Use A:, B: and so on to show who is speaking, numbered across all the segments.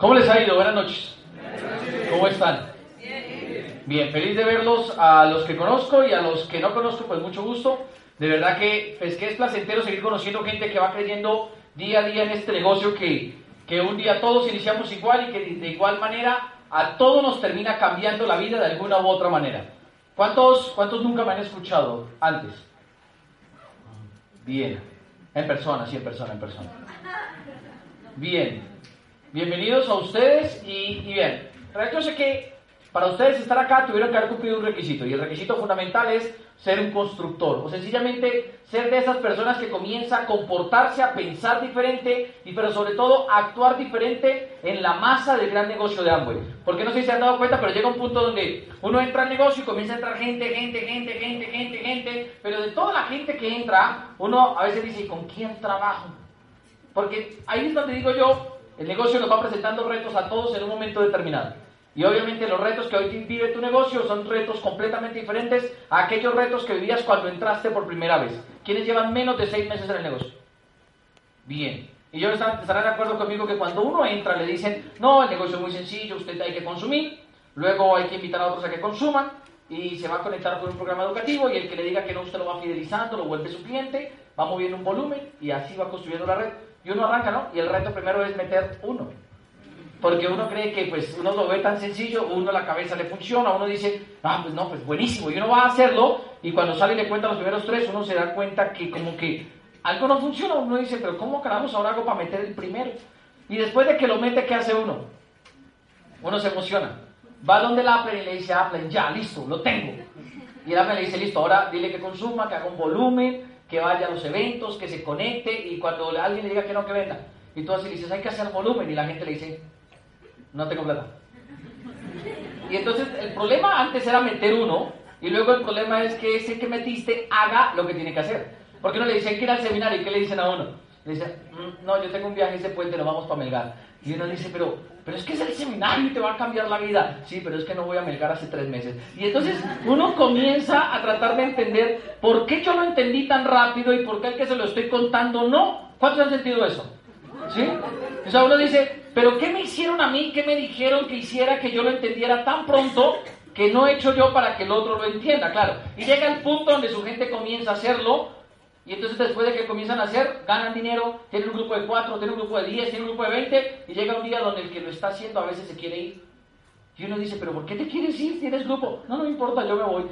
A: ¿Cómo les ha ido? Buenas noches. ¿Cómo están? Bien, feliz de verlos a los que conozco y a los que no conozco, pues mucho gusto. De verdad que, pues, que es placentero seguir conociendo gente que va creyendo día a día en este negocio que, que un día todos iniciamos igual y que de igual manera a todos nos termina cambiando la vida de alguna u otra manera. ¿Cuántos, cuántos nunca me han escuchado antes? Bien, en persona, sí, en persona, en persona. Bien, bienvenidos a ustedes y, y bien, yo sé que para ustedes estar acá tuvieron que haber cumplido un requisito y el requisito fundamental es ser un constructor o sencillamente ser de esas personas que comienza a comportarse, a pensar diferente y pero sobre todo a actuar diferente en la masa del gran negocio de Amway. Porque no sé si se han dado cuenta, pero llega un punto donde uno entra al negocio y comienza a entrar gente, gente, gente, gente, gente, gente, pero de toda la gente que entra, uno a veces dice, ¿con quién trabajo? Porque ahí es donde digo yo, el negocio nos va presentando retos a todos en un momento determinado. Y obviamente los retos que hoy vive tu negocio son retos completamente diferentes a aquellos retos que vivías cuando entraste por primera vez. ¿Quiénes llevan menos de seis meses en el negocio? Bien. Y yo estarán de acuerdo conmigo que cuando uno entra le dicen, no, el negocio es muy sencillo, usted hay que consumir, luego hay que invitar a otros a que consuman y se va a conectar con un programa educativo y el que le diga que no, usted lo va fidelizando, lo vuelve su cliente, va moviendo un volumen y así va construyendo la red. Y uno arranca, ¿no? Y el reto primero es meter uno. Porque uno cree que pues uno lo ve tan sencillo, uno la cabeza le funciona, uno dice, ah, pues no, pues buenísimo, y uno va a hacerlo, y cuando sale y le cuenta los primeros tres, uno se da cuenta que como que algo no funciona, uno dice, pero ¿cómo caramos ahora hago para meter el primero? Y después de que lo mete, ¿qué hace uno? Uno se emociona. Va donde el Apple y le dice, Apple, ya, listo, lo tengo. Y el Apple le dice, listo, ahora dile que consuma, que haga un volumen, que vaya a los eventos, que se conecte, y cuando alguien le diga que no, que venda. Y tú así le dices, hay que hacer volumen, y la gente le dice, no tengo plata. Y entonces el problema antes era meter uno, y luego el problema es que ese que metiste haga lo que tiene que hacer. Porque uno le dice, que ir al seminario, ¿y qué le dicen a uno? Dice, mm, no, yo tengo un viaje ese puente, nos vamos para Melgar. Y uno dice, pero, pero es que es el seminario y te va a cambiar la vida. Sí, pero es que no voy a Melgar hace tres meses. Y entonces uno comienza a tratar de entender por qué yo lo entendí tan rápido y por qué el que se lo estoy contando no. ¿Cuántos han sentido eso? ¿Sí? O sea, uno dice, pero ¿qué me hicieron a mí? ¿Qué me dijeron que hiciera que yo lo entendiera tan pronto que no he hecho yo para que el otro lo entienda? Claro. Y llega el punto donde su gente comienza a hacerlo y entonces después de que comienzan a hacer, ganan dinero, tienen un grupo de cuatro, tienen un grupo de diez, tienen un grupo de veinte y llega un día donde el que lo está haciendo a veces se quiere ir. Y uno dice, pero ¿por qué te quieres ir? Tienes grupo. No, no importa, yo me voy.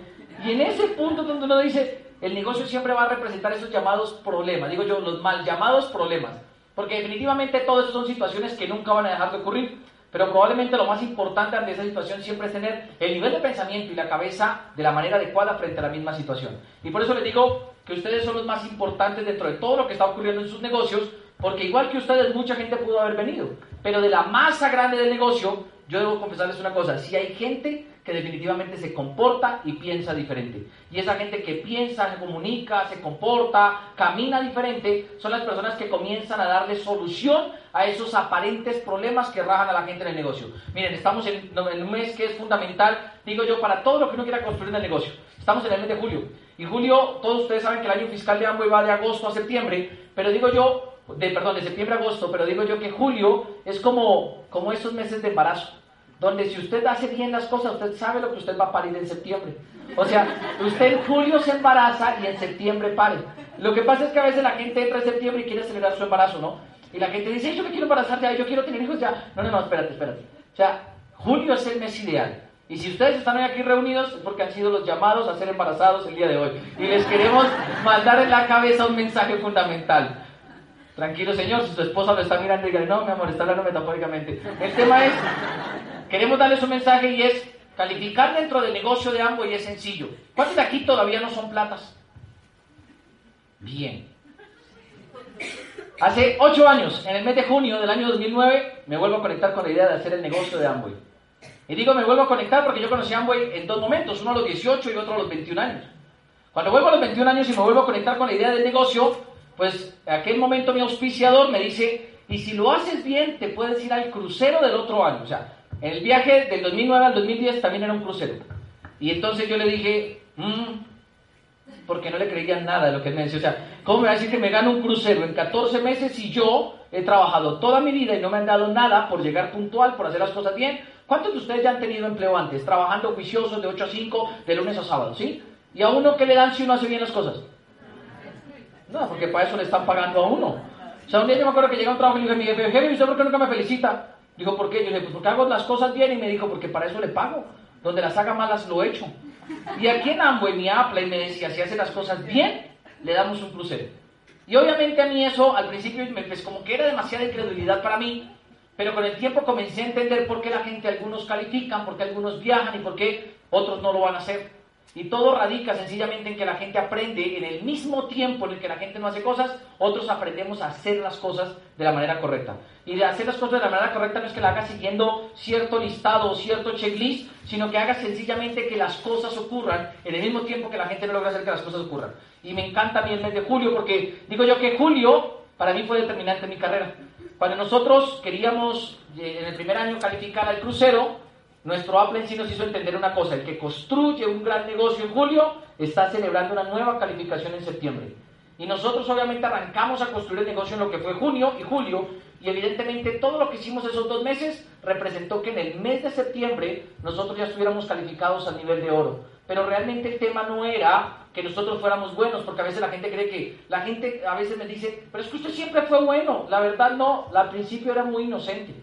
A: Y en ese punto donde uno dice, el negocio siempre va a representar esos llamados problemas, digo yo, los mal llamados problemas. Porque definitivamente todo eso son situaciones que nunca van a dejar de ocurrir. Pero probablemente lo más importante ante esa situación siempre es tener el nivel de pensamiento y la cabeza de la manera adecuada frente a la misma situación. Y por eso les digo que ustedes son los más importantes dentro de todo lo que está ocurriendo en sus negocios, porque igual que ustedes, mucha gente pudo haber venido. Pero de la masa grande del negocio, yo debo confesarles una cosa, si hay gente que definitivamente se comporta y piensa diferente. Y esa gente que piensa, se comunica, se comporta, camina diferente, son las personas que comienzan a darle solución a esos aparentes problemas que rajan a la gente en el negocio. Miren, estamos en, un mes que es fundamental, digo yo, para todo lo que uno quiera construir en el negocio. Estamos en el mes de julio. Y julio, todos ustedes saben que el año fiscal de Amway va de agosto a septiembre, pero digo yo, de, perdón, de septiembre a agosto, pero digo yo que julio es como, como esos meses de embarazo donde si usted hace bien las cosas, usted sabe lo que usted va a parir en septiembre. O sea, usted en julio se embaraza y en septiembre pare. Lo que pasa es que a veces la gente entra en septiembre y quiere acelerar su embarazo, ¿no? Y la gente dice, yo me quiero embarazar ya, yo quiero tener hijos ya. No, no, no, espérate, espérate. O sea, julio es el mes ideal. Y si ustedes están hoy aquí reunidos es porque han sido los llamados a ser embarazados el día de hoy. Y les queremos mandar en la cabeza un mensaje fundamental. Tranquilo, señor, si su esposa lo está mirando y diga, no, mi amor, está hablando metafóricamente. El tema es, queremos darles un mensaje y es, calificar dentro del negocio de ambos y es sencillo. ¿Cuántos de aquí todavía no son platas? Bien. Hace ocho años, en el mes de junio del año 2009, me vuelvo a conectar con la idea de hacer el negocio de Amway. Y digo, me vuelvo a conectar porque yo conocí a Amway en dos momentos, uno a los 18 y otro a los 21 años. Cuando vuelvo a los 21 años y me vuelvo a conectar con la idea del negocio, pues en aquel momento mi auspiciador me dice, y si lo haces bien, te puedes ir al crucero del otro año. O sea, el viaje del 2009 al 2010 también era un crucero. Y entonces yo le dije, mm, porque no le creían nada de lo que él me decía. O sea, ¿cómo me va a decir que me gano un crucero en 14 meses si yo he trabajado toda mi vida y no me han dado nada por llegar puntual, por hacer las cosas bien? ¿Cuántos de ustedes ya han tenido empleo antes, trabajando juiciosos de 8 a 5, de lunes a sábado, sí? ¿Y a uno qué le dan si uno hace bien las cosas? No, porque para eso le están pagando a uno. O sea, un día yo me acuerdo que llega un trabajo y le dije, mi jefe, jefe, ¿usted por qué nunca me felicita? Dijo, ¿por qué? Yo le dije, pues porque hago las cosas bien y me dijo, porque para eso le pago. Donde las haga malas lo he hecho. Y aquí en Amway, mi Apple, me decía, si hace las cosas bien, le damos un crucero. Y obviamente a mí eso, al principio, pues como que era demasiada incredulidad para mí, pero con el tiempo comencé a entender por qué la gente, algunos califican, por qué algunos viajan y por qué otros no lo van a hacer. Y todo radica sencillamente en que la gente aprende en el mismo tiempo en el que la gente no hace cosas, otros aprendemos a hacer las cosas de la manera correcta. Y de hacer las cosas de la manera correcta no es que la hagas siguiendo cierto listado o cierto checklist, sino que hagas sencillamente que las cosas ocurran en el mismo tiempo que la gente no logra hacer que las cosas ocurran. Y me encanta el mes de julio porque digo yo que julio para mí fue determinante en mi carrera. Cuando nosotros queríamos eh, en el primer año calificar al crucero, nuestro Apple en sí nos hizo entender una cosa, el que construye un gran negocio en julio está celebrando una nueva calificación en septiembre. Y nosotros obviamente arrancamos a construir el negocio en lo que fue junio y julio, y evidentemente todo lo que hicimos esos dos meses representó que en el mes de septiembre nosotros ya estuviéramos calificados a nivel de oro. Pero realmente el tema no era que nosotros fuéramos buenos, porque a veces la gente cree que, la gente a veces me dice, pero es que usted siempre fue bueno. La verdad no, al principio era muy inocente.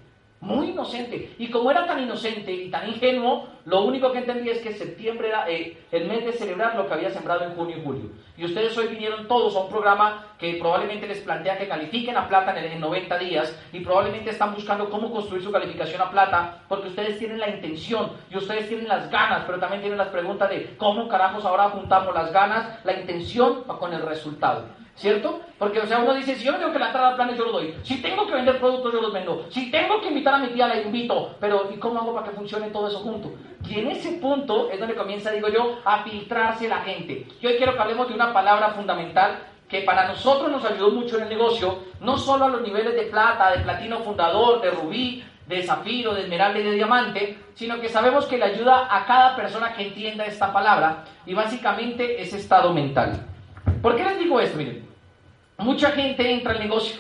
A: Muy inocente. Y como era tan inocente y tan ingenuo, lo único que entendía es que septiembre era eh, el mes de celebrar lo que había sembrado en junio y julio. Y ustedes hoy vinieron todos a un programa que probablemente les plantea que califiquen a plata en, en 90 días y probablemente están buscando cómo construir su calificación a plata porque ustedes tienen la intención y ustedes tienen las ganas, pero también tienen las preguntas de cómo carajos ahora juntamos las ganas, la intención con el resultado. ¿Cierto? Porque, o sea, uno dice, si yo tengo que lanzar al planes, yo lo doy. Si tengo que vender productos, yo los vendo. Si tengo que invitar a mi tía, la invito. Pero, ¿y cómo hago para que funcione todo eso junto? Y en ese punto es donde comienza, digo yo, a filtrarse la gente. Yo hoy quiero que hablemos de una palabra fundamental que para nosotros nos ayudó mucho en el negocio, no solo a los niveles de plata, de platino fundador, de rubí, de zafiro, de esmeralda y de diamante, sino que sabemos que le ayuda a cada persona que entienda esta palabra y básicamente es estado mental. ¿Por qué les digo esto? Miren, mucha gente entra al negocio.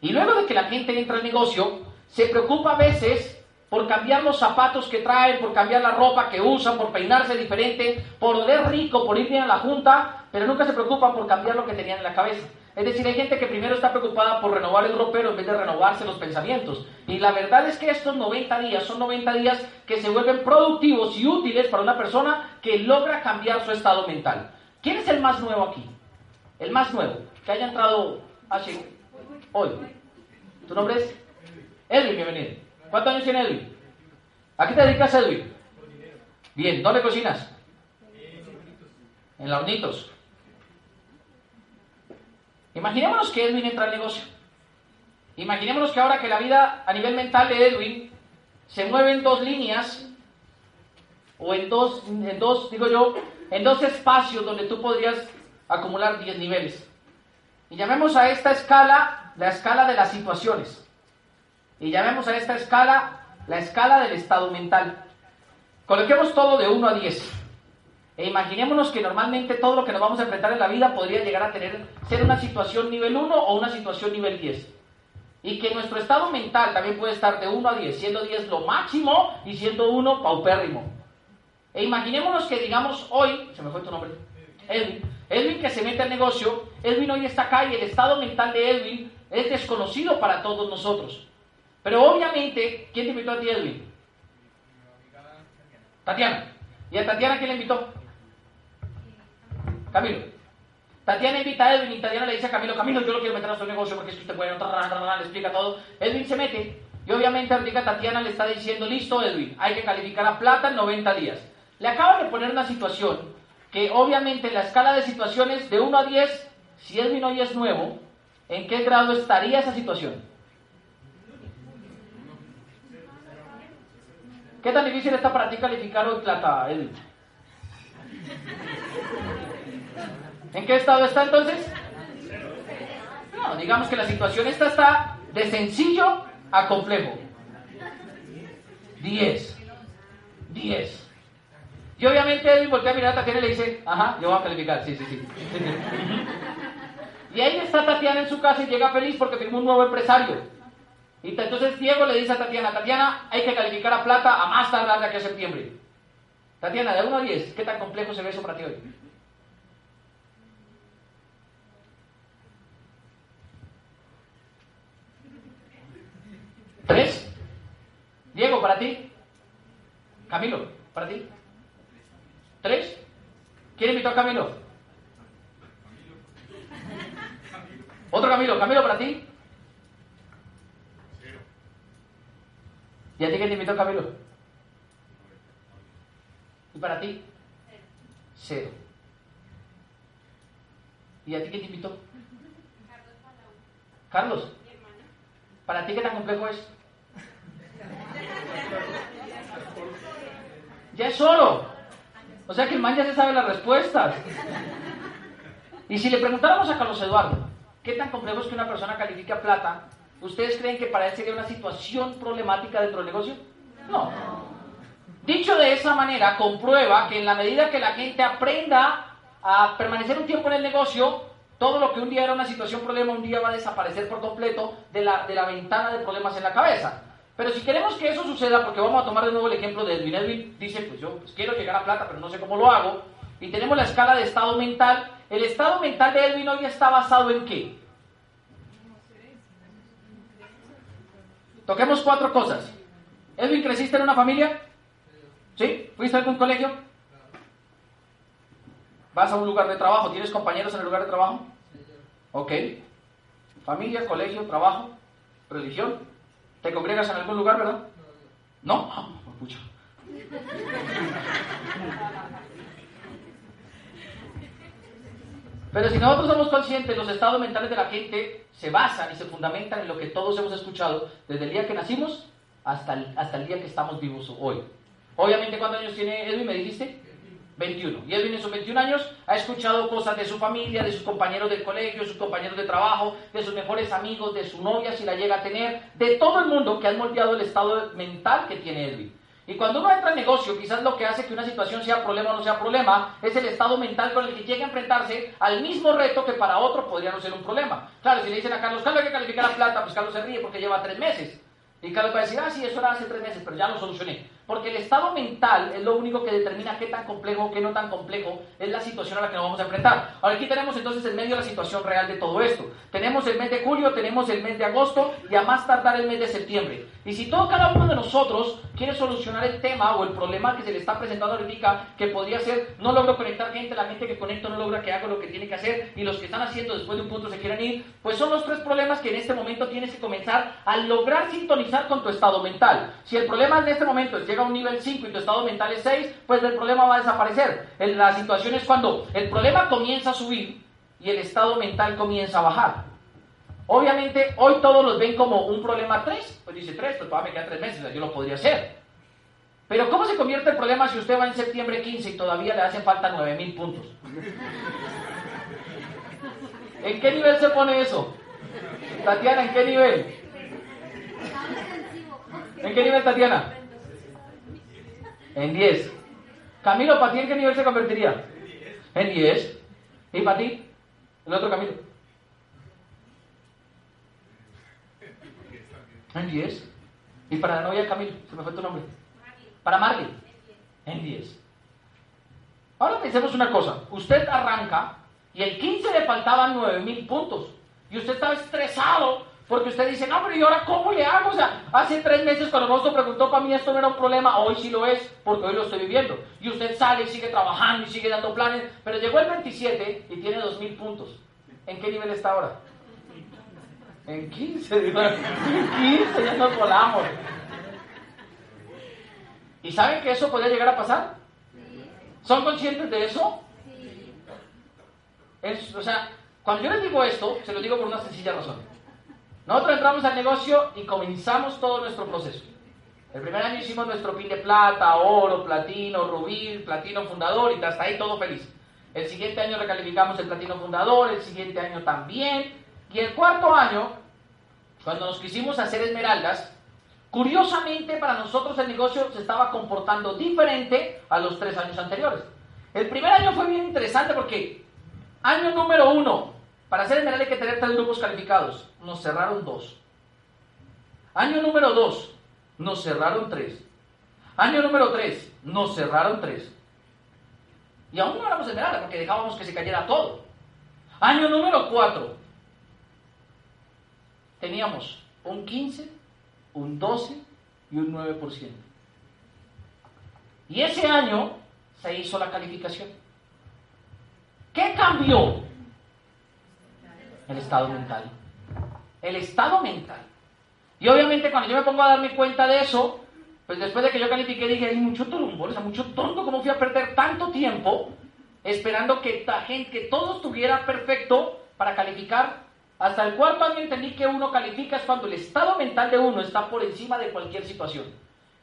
A: Y luego de que la gente entra al negocio, se preocupa a veces por cambiar los zapatos que traen, por cambiar la ropa que usan, por peinarse diferente, por oler rico, por ir bien a la junta, pero nunca se preocupa por cambiar lo que tenían en la cabeza. Es decir, hay gente que primero está preocupada por renovar el ropero en vez de renovarse los pensamientos. Y la verdad es que estos 90 días son 90 días que se vuelven productivos y útiles para una persona que logra cambiar su estado mental. ¿Quién es el más nuevo aquí? El más nuevo que haya entrado así hoy. ¿Tu nombre es? Edwin, bienvenido. ¿Cuántos años tiene Edwin? ¿A qué te dedicas, Edwin? Bien, ¿dónde cocinas? En la Hornitos. Imaginémonos que Edwin entra al negocio. Imaginémonos que ahora que la vida a nivel mental de Edwin se mueve en dos líneas, o en dos, en dos, digo yo, en dos espacios donde tú podrías acumular 10 niveles. Y llamemos a esta escala la escala de las situaciones. Y llamemos a esta escala la escala del estado mental. Coloquemos todo de 1 a 10. E imaginémonos que normalmente todo lo que nos vamos a enfrentar en la vida podría llegar a tener, ser una situación nivel 1 o una situación nivel 10. Y que nuestro estado mental también puede estar de 1 a 10, siendo 10 lo máximo y siendo 1 paupérrimo. E imaginémonos que digamos hoy, se me fue tu nombre, Edwin, Edwin que se mete al negocio, Edwin hoy está acá y el estado mental de Edwin es desconocido para todos nosotros. Pero obviamente, ¿quién te invitó a ti, Edwin? Tatiana. ¿Y a Tatiana quién le invitó? Camilo. Tatiana invita a Edwin y Tatiana le dice a Camilo, Camilo, yo lo quiero meter a su negocio porque es que usted puede, le explica todo. Edwin se mete y obviamente ahorita Tatiana le está diciendo, listo Edwin, hay que calificar a plata en 90 días. Le acaba de poner una situación que obviamente en la escala de situaciones de 1 a 10, si Edwin hoy es nuevo, ¿en qué grado estaría esa situación? ¿Qué tan difícil está para ti calificar hoy plata, Edwin? ¿En qué estado está entonces? Digamos que la situación esta está de sencillo a complejo. 10. 10. Y obviamente Edwin voltea a mirar a Tatiana y le dice, ajá, yo voy a calificar, sí, sí, sí. y ahí está Tatiana en su casa y llega feliz porque firmó un nuevo empresario. Y entonces Diego le dice a Tatiana, Tatiana, hay que calificar a plata a más tardar de aquí a septiembre. Tatiana, de 1 a 10, ¿qué tan complejo se ve eso para ti hoy? ¿Tres? Diego, para ti. Camilo, para ti. ¿Tres? ¿Quién invitó a Camilo? Otro Camilo. Camilo, para ti. ¿Y a ti quién te invitó Camilo? ¿Y para ti? Cero. ¿Y a ti quién te invitó? Carlos. ¿Para ti qué tan complejo es? Ya es solo. O sea que el man ya se sabe las respuestas. Y si le preguntáramos a Carlos Eduardo, ¿qué tan complejo es que una persona califique a plata? ¿Ustedes creen que para él sería una situación problemática dentro del negocio? No. Dicho de esa manera, comprueba que en la medida que la gente aprenda a permanecer un tiempo en el negocio, todo lo que un día era una situación problema, un día va a desaparecer por completo de la, de la ventana de problemas en la cabeza. Pero si queremos que eso suceda, porque vamos a tomar de nuevo el ejemplo de Edwin, Edwin dice, pues yo pues quiero llegar a plata, pero no sé cómo lo hago, y tenemos la escala de estado mental. ¿El estado mental de Edwin hoy está basado en qué? Toquemos cuatro cosas. Edwin, ¿creciste en una familia? ¿Sí? ¿Fuiste a algún colegio? ¿Vas a un lugar de trabajo? ¿Tienes compañeros en el lugar de trabajo? Ok. Familia, colegio, trabajo, religión. ¿Te congregas en algún lugar, verdad? No. Ah, Pero si nosotros somos conscientes, los estados mentales de la gente se basan y se fundamentan en lo que todos hemos escuchado desde el día que nacimos hasta el, hasta el día que estamos vivos hoy. Obviamente, ¿cuántos años tiene Edwin? ¿Me dijiste? 21. Y Edwin en sus 21 años ha escuchado cosas de su familia, de sus compañeros del colegio, de sus compañeros de trabajo, de sus mejores amigos, de su novia si la llega a tener, de todo el mundo que han moldeado el estado mental que tiene Edwin. Y cuando uno entra en negocio, quizás lo que hace que una situación sea problema o no sea problema es el estado mental con el que llega a enfrentarse al mismo reto que para otro podría no ser un problema. Claro, si le dicen a Carlos, Carlos hay que calificar la plata, pues Carlos se ríe porque lleva tres meses. Y Carlos va a decir, ah, sí, eso era hace tres meses, pero ya lo solucioné. Porque el estado mental es lo único que determina qué tan complejo o qué no tan complejo es la situación a la que nos vamos a enfrentar. Ahora aquí tenemos entonces en medio la situación real de todo esto. Tenemos el mes de julio, tenemos el mes de agosto y a más tardar el mes de septiembre. Y si todo cada uno de nosotros quiere solucionar el tema o el problema que se le está presentando ahorita, que podría ser, no logro conectar gente, la gente que conecto no logra que haga lo que tiene que hacer y los que están haciendo después de un punto se quieren ir, pues son los tres problemas que en este momento tienes que comenzar a lograr sintonizar con tu estado mental. Si el problema en este momento es a un nivel 5 y tu estado mental es 6, pues el problema va a desaparecer. La situación es cuando el problema comienza a subir y el estado mental comienza a bajar. Obviamente, hoy todos los ven como un problema 3. Pues dice 3, pues todavía me quedan 3 meses, yo lo podría hacer. Pero ¿cómo se convierte el problema si usted va en septiembre 15 y todavía le hacen falta 9000 puntos? ¿En qué nivel se pone eso? Tatiana, ¿en qué nivel? ¿En qué nivel, Tatiana? En 10. Camilo, ¿para ti en qué nivel se convertiría? En 10. ¿Y para ti? El otro Camilo. En 10. ¿Y para la novia Camilo? Se me fue tu nombre. Para Marley. En 10. Ahora pensemos una cosa. Usted arranca y el 15 le faltaban 9000 puntos. Y usted estaba estresado porque usted dice, no, pero ¿y ahora cómo le hago? O sea, hace tres meses cuando Rosto preguntó para mí esto no era un problema, hoy sí lo es, porque hoy lo estoy viviendo. Y usted sale y sigue trabajando y sigue dando planes, pero llegó el 27 y tiene 2.000 puntos. ¿En qué nivel está ahora? En 15, digo, en 15 ya nos volamos. ¿Y saben que eso podría llegar a pasar? ¿Son conscientes de eso? o sea, cuando yo les digo esto, se lo digo por una sencilla razón. Nosotros entramos al negocio y comenzamos todo nuestro proceso. El primer año hicimos nuestro pin de plata, oro, platino, rubí, platino fundador y hasta ahí todo feliz. El siguiente año recalificamos el platino fundador, el siguiente año también. Y el cuarto año, cuando nos quisimos hacer esmeraldas, Curiosamente, para nosotros el negocio se estaba comportando diferente a los tres años anteriores. El primer año fue bien interesante porque año número uno, para hacer general hay que tener tres grupos calificados. Nos cerraron dos. Año número dos, nos cerraron tres. Año número tres, nos cerraron tres. Y aún no éramos esmeralda porque dejábamos que se cayera todo. Año número cuatro, teníamos un 15, un 12 y un 9%. Y ese año se hizo la calificación. ¿Qué cambió? El estado mental. El estado mental. Y obviamente cuando yo me pongo a darme cuenta de eso, pues después de que yo califiqué dije, hay mucho turumbol, o mucho tonto, ¿cómo fui a perder tanto tiempo esperando que, gente, que todo estuviera perfecto para calificar? Hasta el cuarto año entendí que uno califica es cuando el estado mental de uno está por encima de cualquier situación.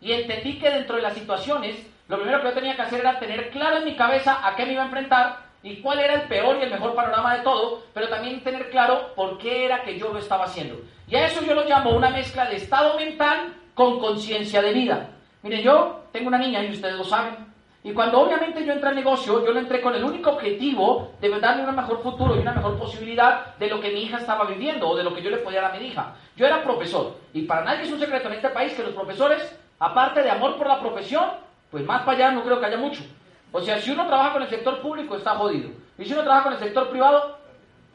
A: Y entendí que dentro de las situaciones, lo primero que yo tenía que hacer era tener claro en mi cabeza a qué me iba a enfrentar y cuál era el peor y el mejor panorama de todo, pero también tener claro por qué era que yo lo estaba haciendo. Y a eso yo lo llamo una mezcla de estado mental con conciencia de vida. Miren, yo tengo una niña y ustedes lo saben. Y cuando obviamente yo entré al negocio, yo lo entré con el único objetivo de darle un mejor futuro y una mejor posibilidad de lo que mi hija estaba viviendo o de lo que yo le podía dar a mi hija. Yo era profesor y para nadie es un secreto en este país que los profesores, aparte de amor por la profesión, pues más para allá no creo que haya mucho. O sea, si uno trabaja con el sector público, está jodido. Y si uno trabaja con el sector privado,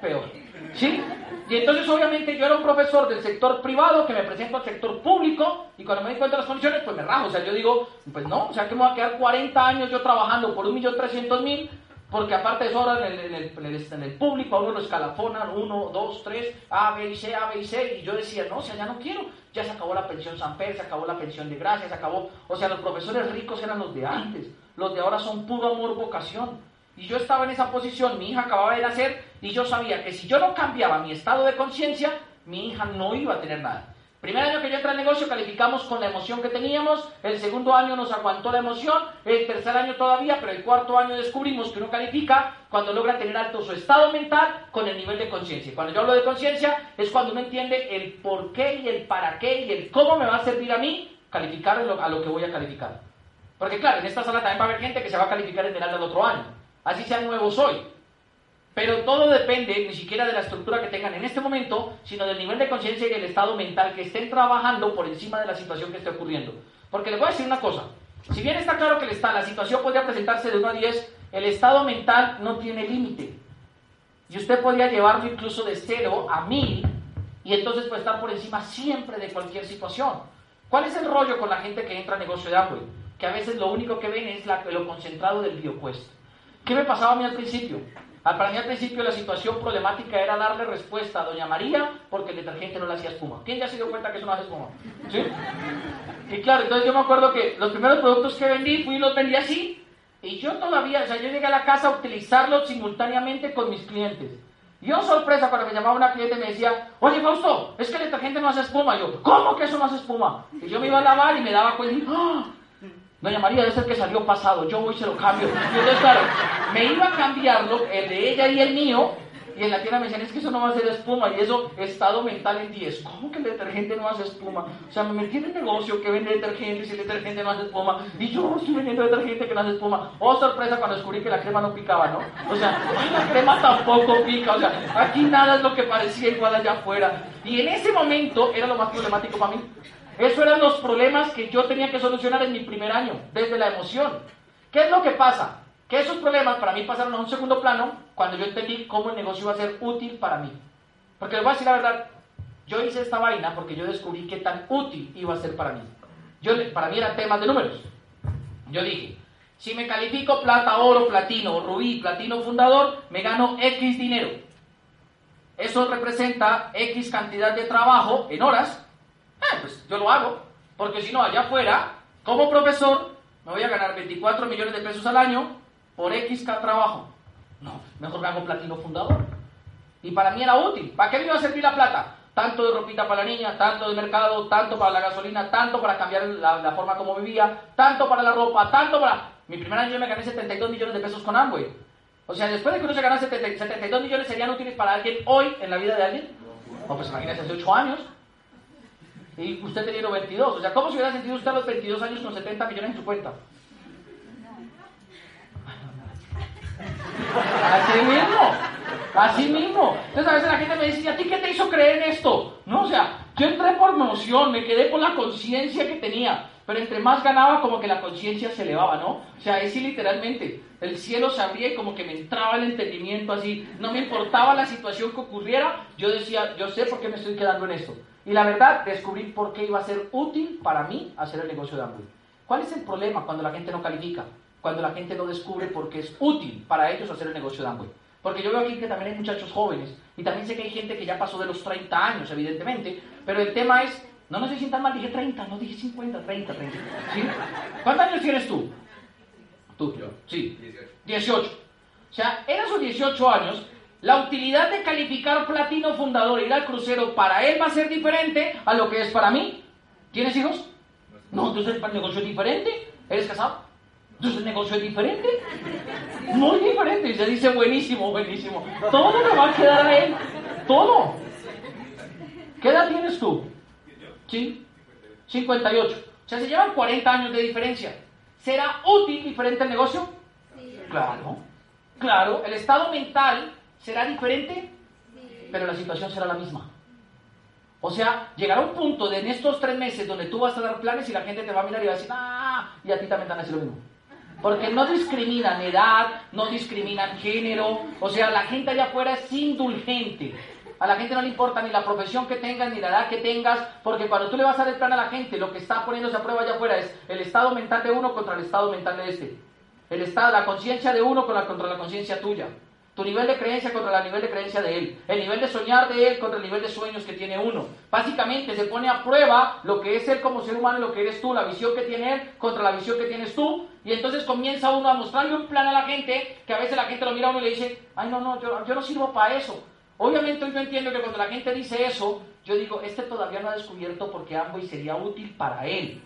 A: peor. ¿Sí? Y entonces, obviamente, yo era un profesor del sector privado que me presento al sector público y cuando me di cuenta de las condiciones, pues me rajo. O sea, yo digo, pues no, o sea, que me voy a quedar 40 años yo trabajando por 1.300.000 porque aparte de eso ahora en el, en, el, en el, público a uno lo escalafonan, uno, dos, tres, A, B y C, A, B y C, y yo decía, no, o sea, ya no quiero, ya se acabó la pensión Samper, se acabó la pensión de gracia, se acabó, o sea, los profesores ricos eran los de antes, los de ahora son puro amor, vocación. Y yo estaba en esa posición, mi hija acababa de nacer, y yo sabía que si yo no cambiaba mi estado de conciencia, mi hija no iba a tener nada. Primer año que yo entré al negocio calificamos con la emoción que teníamos, el segundo año nos aguantó la emoción, el tercer año todavía, pero el cuarto año descubrimos que uno califica cuando logra tener alto su estado mental con el nivel de conciencia. Cuando yo hablo de conciencia es cuando uno entiende el por qué y el para qué y el cómo me va a servir a mí calificar a lo que voy a calificar. Porque claro, en esta sala también va a haber gente que se va a calificar en el otro año. Así sea nuevo soy. Pero todo depende ni siquiera de la estructura que tengan en este momento, sino del nivel de conciencia y del estado mental que estén trabajando por encima de la situación que esté ocurriendo. Porque les voy a decir una cosa. Si bien está claro que la situación podría presentarse de 1 a 10, el estado mental no tiene límite. Y usted podría llevarlo incluso de 0 a 1000 y entonces puede estar por encima siempre de cualquier situación. ¿Cuál es el rollo con la gente que entra a negocio de Apple? Que a veces lo único que ven es lo concentrado del biopuesto. ¿Qué me pasaba a mí al principio? Ah, para mí al principio la situación problemática era darle respuesta a Doña María porque el detergente no le hacía espuma. ¿Quién ya se dio cuenta que eso no hace espuma? ¿Sí? Y claro, entonces yo me acuerdo que los primeros productos que vendí, fui y los vendí así. Y yo todavía, o sea, yo llegué a la casa a utilizarlos simultáneamente con mis clientes. Yo sorpresa cuando me llamaba una cliente y me decía, oye Fausto, es que el detergente no hace espuma. yo, ¿cómo que eso no hace espuma? Y yo me iba a lavar y me daba cuenta, ¡Ah! Doña María, es el que salió pasado, yo voy y se lo cambio. Y entonces, claro, me iba a cambiarlo, el de ella y el mío, y en la tienda me decían, es que eso no va a hacer espuma, y eso, estado mental en 10. ¿Cómo que el detergente no hace espuma? O sea, me metí en el negocio que vende detergente y el detergente no hace espuma, y yo estoy vendiendo detergente que no hace espuma. Oh, sorpresa cuando descubrí que la crema no picaba, ¿no? O sea, la crema tampoco pica, o sea, aquí nada es lo que parecía igual allá afuera. Y en ese momento era lo más problemático para mí. Esos eran los problemas que yo tenía que solucionar en mi primer año, desde la emoción. ¿Qué es lo que pasa? Que esos problemas para mí pasaron a un segundo plano cuando yo entendí cómo el negocio iba a ser útil para mí. Porque les voy a decir la verdad, yo hice esta vaina porque yo descubrí qué tan útil iba a ser para mí. Yo, para mí eran temas de números. Yo dije, si me califico plata, oro, platino, rubí, platino fundador, me gano X dinero. Eso representa X cantidad de trabajo en horas eh, pues yo lo hago, porque si no, allá afuera, como profesor, me voy a ganar 24 millones de pesos al año por X trabajo. No, mejor me hago platino fundador. Y para mí era útil. ¿Para qué me iba a servir la plata? Tanto de ropita para la niña, tanto de mercado, tanto para la gasolina, tanto para cambiar la, forma como vivía, tanto para la ropa, tanto para... Mi primer año yo me gané 72 millones de pesos con Amway. O sea, después de que uno se gana 72 millones, ¿serían útiles para alguien hoy en la vida de alguien? No, pues imagínese, hace 8 años. Y usted tenía 22. O sea, ¿cómo se hubiera sentido usted a los 22 años con 70 millones en su cuenta? Así mismo, así mismo. Entonces a veces la gente me dice, ¿y a ti qué te hizo creer en esto? No, o sea, yo entré por emoción, me quedé por la conciencia que tenía. Pero entre más ganaba, como que la conciencia se elevaba, ¿no? O sea, es literalmente, el cielo se abría y como que me entraba el entendimiento así. No me importaba la situación que ocurriera, yo decía, yo sé por qué me estoy quedando en esto. Y la verdad, descubrí por qué iba a ser útil para mí hacer el negocio de Amway. ¿Cuál es el problema cuando la gente no califica? Cuando la gente no descubre por qué es útil para ellos hacer el negocio de Amway. Porque yo veo aquí que también hay muchachos jóvenes y también sé que hay gente que ya pasó de los 30 años, evidentemente, pero el tema es, no nos se sientan mal, dije 30, no dije 50, 30, 30. ¿sí? ¿Cuántos años tienes tú? Tú, yo. Sí. 18. O sea, en esos 18 años, la utilidad de calificar platino fundador e ir al crucero para él va a ser diferente a lo que es para mí. ¿Tienes hijos? No, entonces el negocio es diferente. ¿Eres casado? Entonces el negocio es diferente. Muy diferente. Y se dice buenísimo, buenísimo. Todo le va a quedar a él. Todo. ¿Qué edad tienes tú? ¿Sí? 58. O sea, se llevan 40 años de diferencia. ¿Será útil diferente el negocio? Claro. Claro. ¿El estado mental será diferente? Pero la situación será la misma. O sea, llegará un punto de en estos tres meses donde tú vas a dar planes y la gente te va a mirar y va a decir, ah, y a ti también te van a decir lo mismo. Porque no discriminan edad, no discriminan género. O sea, la gente allá afuera es indulgente. A la gente no le importa ni la profesión que tengas, ni la edad que tengas, porque cuando tú le vas a dar el plan a la gente, lo que está poniéndose a prueba allá afuera es el estado mental de uno contra el estado mental de este. El estado, la conciencia de uno contra la conciencia tuya. Tu nivel de creencia contra el nivel de creencia de él. El nivel de soñar de él contra el nivel de sueños que tiene uno. Básicamente se pone a prueba lo que es él como ser humano y lo que eres tú, la visión que tiene él contra la visión que tienes tú. Y entonces comienza uno a mostrarle un plan a la gente que a veces la gente lo mira a uno y le dice, ay no, no, yo, yo no sirvo para eso. Obviamente yo entiendo que cuando la gente dice eso, yo digo, este todavía no ha descubierto porque y sería útil para él.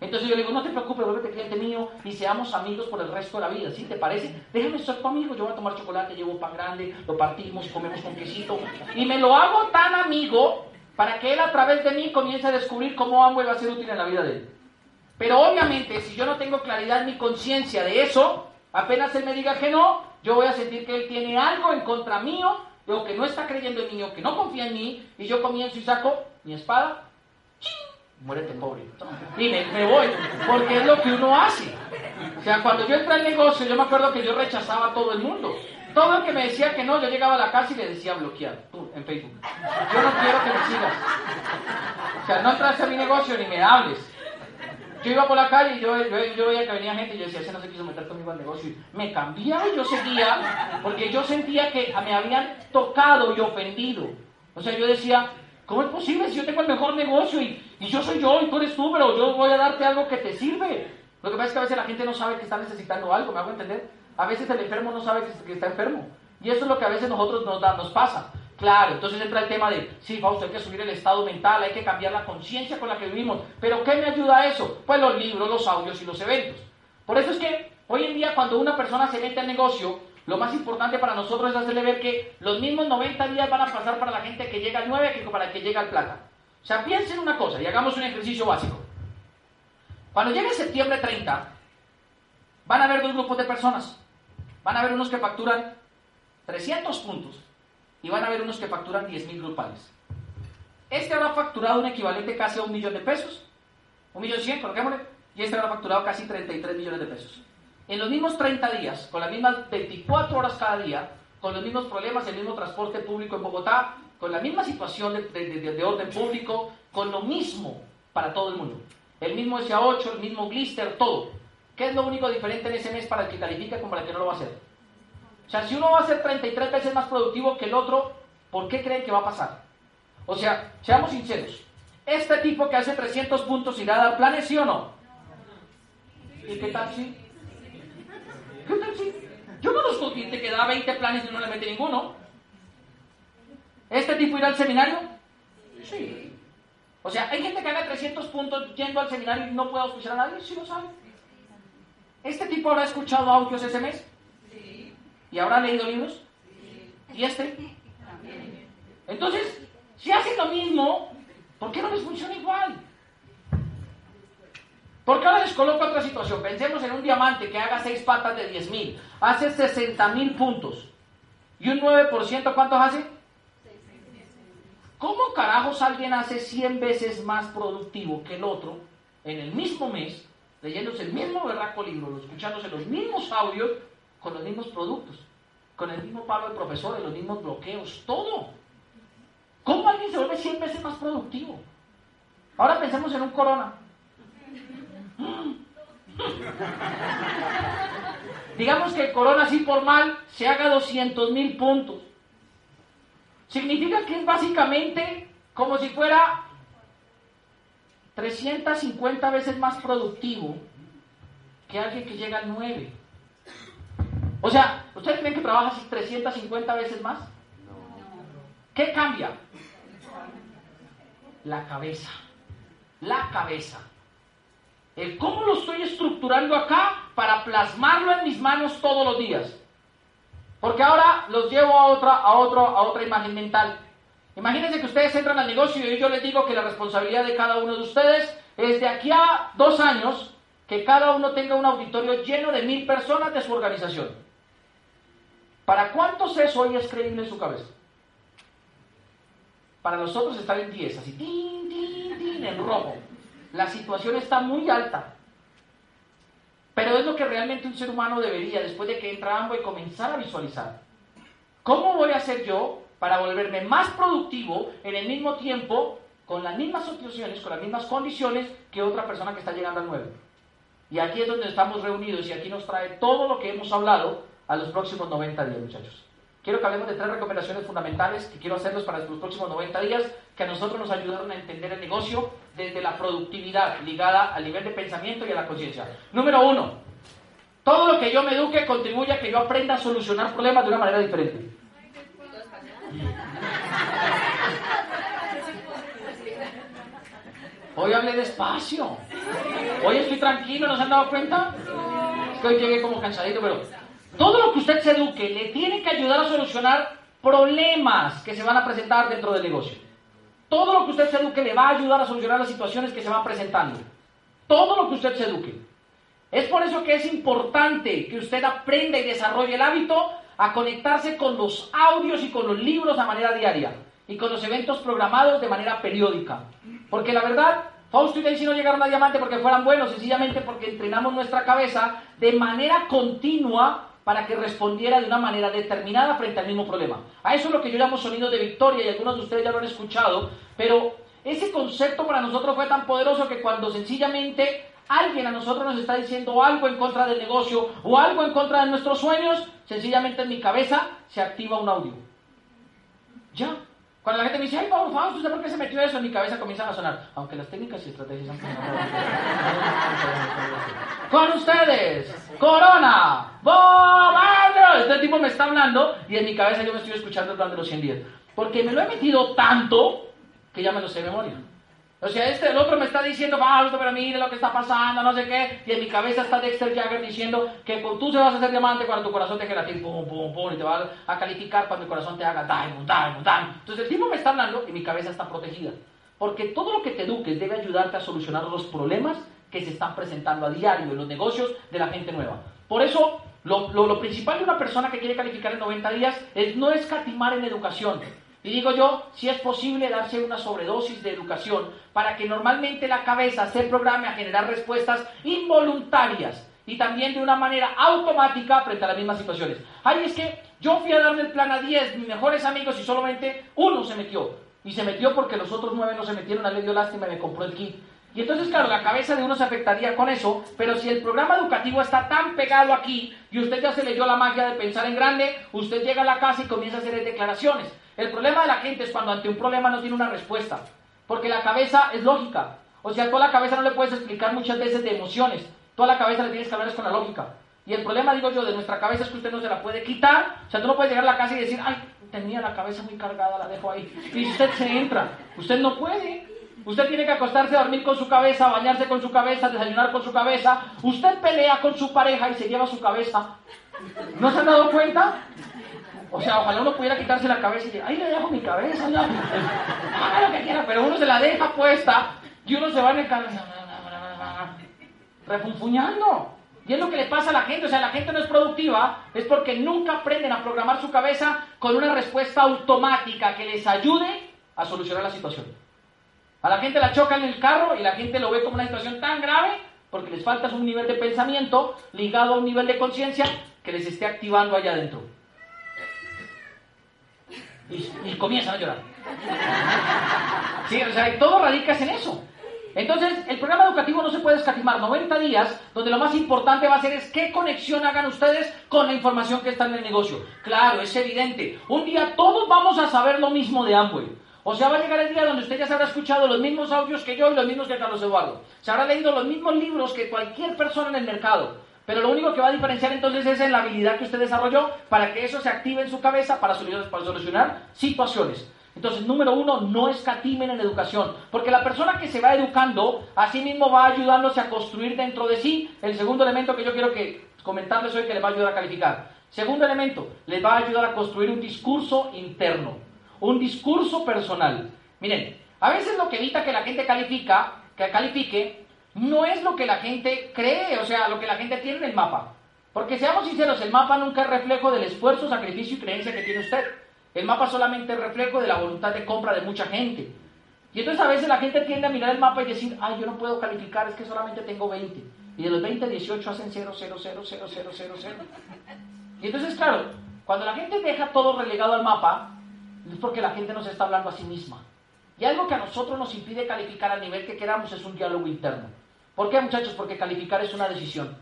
A: Entonces yo le digo, no te preocupes, vuélvete cliente mío y seamos amigos por el resto de la vida. ¿Sí te parece? Déjame ser tu amigo, yo voy a tomar chocolate, llevo pan grande, lo partimos, comemos con quesito. Y me lo hago tan amigo para que él a través de mí comience a descubrir cómo Amway va a ser útil en la vida de él. Pero obviamente, si yo no tengo claridad ni conciencia de eso, apenas él me diga que no, yo voy a sentir que él tiene algo en contra mío, o que no está creyendo en mí, o que no confía en mí, y yo comienzo y saco mi espada, ¡ching! muérete pobre. Y me, voy, porque es lo que uno hace. O sea, cuando yo entré al negocio, yo me acuerdo que yo rechazaba a todo el mundo. Todo el que me decía que no, yo llegaba a la casa y le decía bloquear, tú, en Facebook. Yo no quiero que me sigas. O sea, no entras a mi negocio ni me hables. Yo iba por la calle y yo, yo, veía que venía gente y yo decía, ese no se quiso meter conmigo al negocio. Y me cambiaba y yo seguía porque yo sentía que me habían tocado y ofendido. O sea, yo decía, ¿Cómo es posible si yo tengo el mejor negocio y, yo soy yo y tú eres tú, pero yo voy a darte algo que te sirve? Lo que pasa es que a veces la gente no sabe que está necesitando algo, ¿me hago entender? A veces el enfermo no sabe que, está enfermo. Y eso es lo que a veces nosotros nos pasa. Claro, entonces entra el tema de, sí, Fausto, hay que subir el estado mental, hay que cambiar la conciencia con la que vivimos. Pero ¿qué me ayuda a eso? Pues los libros, los audios y los eventos. Por eso es que hoy en día cuando una persona se mete al negocio, lo más importante para nosotros es hacerle ver que los mismos 90 días van a pasar para la gente que llega al 9 que para el que llega al plata. O sea, piensen una cosa y hagamos un ejercicio básico. Cuando llegue septiembre 30, van a haber dos grupos de personas. Van a haber unos que facturan 300 puntos y van a haber unos que facturan 10.000 grupales. Este habrá facturado un equivalente casi a un millón de pesos, un millón cien, coloquémosle, y este habrá facturado casi 33 millones de pesos en los mismos 30 días, con las mismas 24 horas cada día, con los mismos problemas, el mismo transporte público en Bogotá, con la misma situación de, orden público, con lo mismo para todo el mundo. El mismo SA8, el mismo glister, todo. ¿Qué es lo único diferente en ese mes para el que califica como para el que no lo va a hacer? O sea, si uno va a ser 33 veces más productivo que el otro, ¿por qué creen que va a pasar? O sea, seamos sinceros. ¿Este tipo que hace 300 puntos irá a dar planes, sí o no? ¿Y qué tal si? ¿Qué tal si? Yo conozco gente que da 20 planes y no le mete ninguno. ¿Este tipo irá al seminario? Sí. O sea, ¿hay gente que haga 300 puntos yendo al seminario y no pueda escuchar a nadie? Sí lo sabe. ¿Este tipo habrá escuchado audios ese mes? ¿Y habrá leído libros? ¿Y este? Entonces, si hacen lo mismo, ¿Por qué no les funciona igual? Porque ahora les coloco otra situación. Pensemos en un diamante que haga 6 patas de 10 mil. Hace 60 mil puntos. ¿Y un 9% cuántos hace? ¿Cómo carajos alguien hace 100 veces más productivo que el otro en el mismo mes, leyéndose el mismo berraco libro, escuchándose los mismos audios, con los mismos productos, con el mismo palo de profesores, los mismos bloqueos, todo? ¿Cómo alguien se vuelve 100 veces más productivo? Ahora pensemos en un corona. Digamos que el corona así por mal se haga 200 mil puntos. Significa que es básicamente como si fuera 350 veces más productivo que alguien que llega al 9. O sea, ¿ustedes creen que trabaja así 350 veces más? ¿Qué cambia? La cabeza. La cabeza el cómo lo estoy estructurando acá para plasmarlo en mis manos todos los días. Porque ahora los llevo a otra, a otro, a otra imagen mental. Imagínense que ustedes entran al negocio y yo les digo que la responsabilidad de cada uno de ustedes es de aquí a dos años que cada uno tenga un auditorio lleno de mil personas de su organización. ¿Para cuántos eso hoy es creíble en su cabeza? Para nosotros estar en 10, así, tin, tin, tin, en rojo. La situación está muy alta. Pero es lo que realmente un ser humano debería, después de que entra y comenzar a visualizar. ¿Cómo voy a hacer yo para volverme más productivo en el mismo tiempo, con las mismas situaciones, con las mismas condiciones que otra persona que está llegando al nuevo? Y aquí es donde estamos reunidos y aquí nos trae todo lo que hemos hablado a los próximos 90 días, muchachos. Quiero que hablemos de tres recomendaciones fundamentales que quiero hacerlos para los próximos 90 días, que a nosotros nos ayudaron a entender el negocio desde la productividad ligada al nivel de pensamiento y a la conciencia. Número uno, todo lo que yo me eduque contribuye a que yo aprenda a solucionar problemas de una manera diferente. Hoy hablé despacio. Hoy estoy tranquilo, ¿no se han dado cuenta? Es que hoy llegué como cansadito, pero todo lo que usted se eduque le tiene que ayudar a solucionar problemas que se van a presentar dentro del negocio. Todo lo que usted se eduque le va a ayudar a solucionar las situaciones que se van presentando. Todo lo que usted se eduque. Es por eso que es importante que usted aprenda y desarrolle el hábito a conectarse con los audios y con los libros a manera diaria y con los eventos programados de manera periódica. Porque la verdad, Fausto y Daisy no llegaron a diamante porque fueran buenos, sencillamente porque entrenamos nuestra cabeza de manera continua para que respondiera de una manera determinada frente al mismo problema. A eso es lo que yo llamo sonido de victoria y algunos de ustedes ya lo han escuchado, pero ese concepto para nosotros fue tan poderoso que cuando sencillamente alguien a nosotros nos está diciendo algo en contra del negocio o algo en contra de nuestros sueños, sencillamente en mi cabeza se activa un audio. Ya, cuando la gente me dice, ay, Pablo Fausto, ¿usted por qué se metió eso? Mi cabeza comienzan a sonar. Aunque las técnicas y estrategias han Con ustedes, Corona, Bob Este tipo me está hablando y en mi cabeza yo me estoy escuchando el de los 100 días. Porque me lo he metido tanto que ya me lo sé de memoria. O sea, este, el otro me está diciendo, Fausto, pero mire lo que está pasando, no sé qué. Y en mi cabeza está Dexter Jagger diciendo que tú se vas a hacer diamante cuando tu corazón te gelatina, pum, pum, pum, y te va a calificar cuando el corazón te haga diamond, diamond, diamond. Entonces el tipo me está hablando y mi cabeza está protegida. Porque todo lo que te eduques debe ayudarte a solucionar los problemas que se están presentando a diario en los negocios de la gente nueva. Por eso, lo, lo, lo principal de una persona que quiere calificar en 90 días es no escatimar en educación y digo yo, si es posible darse una sobredosis de educación para que normalmente la cabeza se programe a generar respuestas involuntarias y también de una manera automática frente a las mismas situaciones. Ay, es que yo fui a darle el plan a 10, mis mejores amigos, y solamente uno se metió. Y se metió porque los otros nueve no se metieron, a le dio lástima y me compró el kit. Y entonces, claro, la cabeza de uno se afectaría con eso, pero si el programa educativo está tan pegado aquí y usted ya se leyó la magia de pensar en grande, usted llega a la casa y comienza a hacer declaraciones. El problema de la gente es cuando ante un problema no tiene una respuesta, porque la cabeza es lógica. O sea, toda la cabeza no le puedes explicar muchas veces de emociones, toda la cabeza le tienes que hablar es con la lógica. Y el problema, digo yo, de nuestra cabeza es que usted no se la puede quitar. O sea, tú no puedes llegar a la casa y decir, ay, tenía la cabeza muy cargada, la dejo ahí. Y usted se entra. Usted no puede. Usted tiene que acostarse a dormir con su cabeza, bañarse con su cabeza, desayunar con su cabeza. Usted pelea con su pareja y se lleva su cabeza. ¿No se han dado cuenta? O sea, ojalá uno pudiera quitarse la cabeza y decir, ay, le dejo mi cabeza, no. haga lo que quiera, pero uno se la deja puesta y uno se va en el carro refunfuñando. Y es lo que le pasa a la gente, o sea, la gente no es productiva, es porque nunca aprenden a programar su cabeza con una respuesta automática que les ayude a solucionar la situación. A la gente la choca en el carro y la gente lo ve como una situación tan grave porque les falta un nivel de pensamiento ligado a un nivel de conciencia que les esté activando allá adentro. Y, y comienzan a llorar. Sí, o sea, todo radica en eso. Entonces, el programa educativo no se puede escatimar 90 días, donde lo más importante va a ser es qué conexión hagan ustedes con la información que está en el negocio. Claro, es evidente. Un día todos vamos a saber lo mismo de Amway. O sea, va a llegar el día donde usted ya se habrá escuchado los mismos audios que yo y los mismos que Carlos Eduardo. Se habrá leído los mismos libros que cualquier persona en el mercado. Pero lo único que va a diferenciar entonces es en la habilidad que usted desarrolló para que eso se active en su cabeza para solucionar situaciones. Entonces, número uno, no escatimen en educación, porque la persona que se va educando, a sí mismo va ayudándose a construir dentro de sí el segundo elemento que yo quiero que comentarles hoy que les va a ayudar a calificar. Segundo elemento, les va a ayudar a construir un discurso interno, un discurso personal. Miren, a veces lo que evita que la gente califica, que califique, no es lo que la gente cree, o sea, lo que la gente tiene en el mapa. Porque seamos sinceros, el mapa nunca es reflejo del esfuerzo, sacrificio y creencia que tiene usted. El mapa solamente es reflejo de la voluntad de compra de mucha gente. Y entonces a veces la gente tiende a mirar el mapa y decir, ay, yo no puedo calificar, es que solamente tengo 20. Y de los 20, 18 hacen 0, 0, 0, 0, 0, 0, 0. Y entonces, claro, cuando la gente deja todo relegado al mapa, es porque la gente nos está hablando a sí misma. Y algo que a nosotros nos impide calificar al nivel que queramos es un diálogo interno. ¿Por qué, muchachos? Porque calificar es una decisión.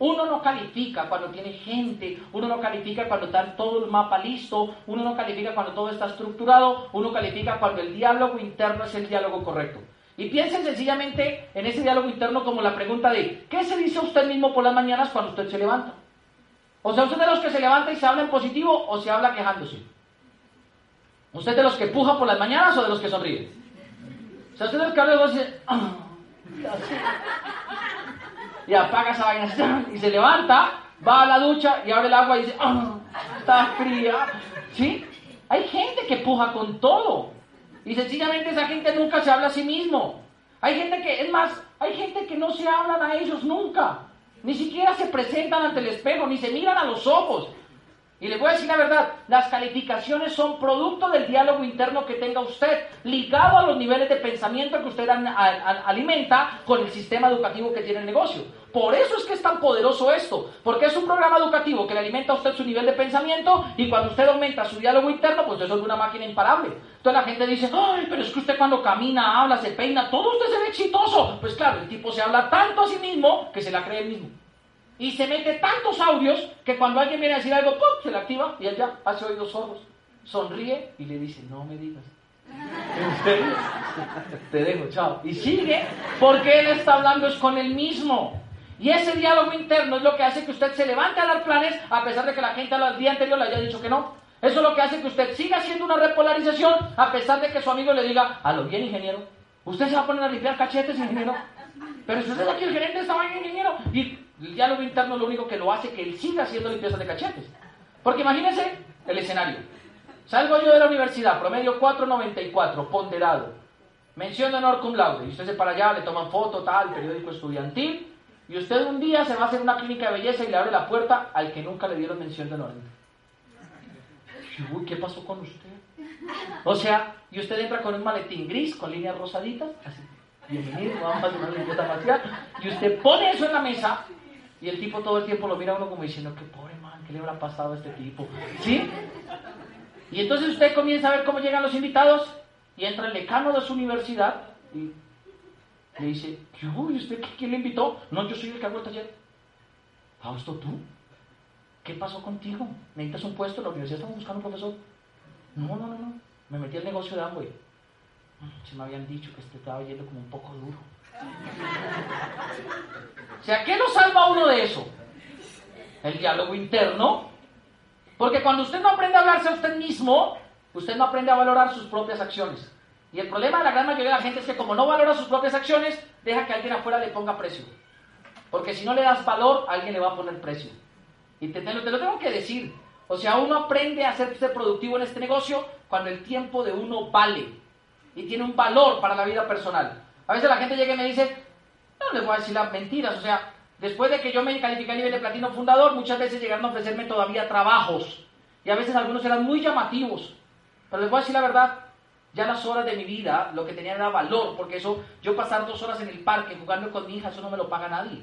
A: Uno no califica cuando tiene gente, uno no califica cuando está todo el mapa listo, uno no califica cuando todo está estructurado, uno califica cuando el diálogo interno es el diálogo correcto. Y piensen sencillamente en ese diálogo interno como la pregunta de, ¿qué se dice usted mismo por las mañanas cuando usted se levanta? O sea, ¿usted de los que se levanta y se habla en positivo o se habla quejándose? ¿Usted de los que puja por las mañanas o de los que sonríe? O sea, usted de los que habla y dice, ah, y apaga esa vaina y se levanta, va a la ducha y abre el agua y dice, ¡ah! Está fría. ¿Sí? Hay gente que puja con todo. Y sencillamente esa gente nunca se habla a sí mismo. Hay gente que, es más, hay gente que no se hablan a ellos nunca. Ni siquiera se presentan ante el espejo, ni se miran a los ojos. Y le voy a decir la verdad, las calificaciones son producto del diálogo interno que tenga usted, ligado a los niveles de pensamiento que usted alimenta con el sistema educativo que tiene el negocio. Por eso es que es tan poderoso esto, porque es un programa educativo que le alimenta a usted su nivel de pensamiento y cuando usted aumenta su diálogo interno, pues eso es una máquina imparable. Entonces la gente dice, ay, pero es que usted cuando camina, habla, se peina, todo usted se ve exitoso. Pues claro, el tipo se habla tanto a sí mismo que se la cree él mismo. Y se mete tantos audios que cuando alguien viene a decir algo, ¡pum! se la activa y él ya hace oídos sordos. Sonríe y le dice, no me digas. ¿En serio? Te dejo, chao. Y sigue porque él está hablando es con él mismo. Y ese diálogo interno es lo que hace que usted se levante a dar planes a pesar de que la gente al día anterior le haya dicho que no. Eso es lo que hace que usted siga haciendo una repolarización a pesar de que su amigo le diga, a lo bien ingeniero, usted se va a poner a limpiar cachetes, ingeniero. Pero si usted es aquí el gerente de esta vaina, ingeniero. Y el diálogo interno lo único que lo hace que él siga haciendo limpieza de cachetes. Porque imagínense el escenario. Salgo yo de la universidad, promedio 494, ponderado. Mención de honor cum laude. Y usted se para allá, le toman foto, tal, periódico estudiantil. Y usted un día se va a hacer una clínica de belleza y le abre la puerta al que nunca le dieron mención de honor. ¿qué pasó con usted? O sea, y usted entra con un maletín gris, con líneas rosaditas, así. Bienvenido, vamos a hacer una limpieza facial. Y usted pone eso en la mesa y el tipo todo el tiempo lo mira a uno como diciendo, qué pobre man, ¿qué le habrá pasado a este tipo? ¿Sí? Y entonces usted comienza a ver cómo llegan los invitados y entra el decano de su universidad y le dice, ¿y usted quién le invitó? No, yo soy el que hago el taller. ¿Fausto tú? ¿Qué pasó contigo? ¿Necesitas un puesto? En la universidad estamos buscando un profesor. No, no, no, no. Me metí al negocio de Amway. Se me habían dicho que este estaba yendo como un poco duro. O sea, ¿qué lo salva uno de eso? El diálogo interno. Porque cuando usted no aprende a hablarse a usted mismo, usted no aprende a valorar sus propias acciones. Y el problema de la gran mayoría de la gente es que como no valora sus propias acciones, deja que alguien afuera le ponga precio. Porque si no le das valor, alguien le va a poner precio. Y te, lo, te lo tengo que decir. O sea, uno aprende a hacerse productivo en este negocio cuando el tiempo de uno vale y tiene un valor para la vida personal. A veces la gente llega y me dice, no les voy a decir las mentiras, o sea, después de que yo me califiqué a nivel de platino fundador, muchas veces llegaron a ofrecerme todavía trabajos y a veces algunos eran muy llamativos. Pero les voy a decir la verdad, ya las horas de mi vida lo que tenía era valor, porque eso, yo pasar dos horas en el parque jugando con mi hija, eso no me lo paga nadie.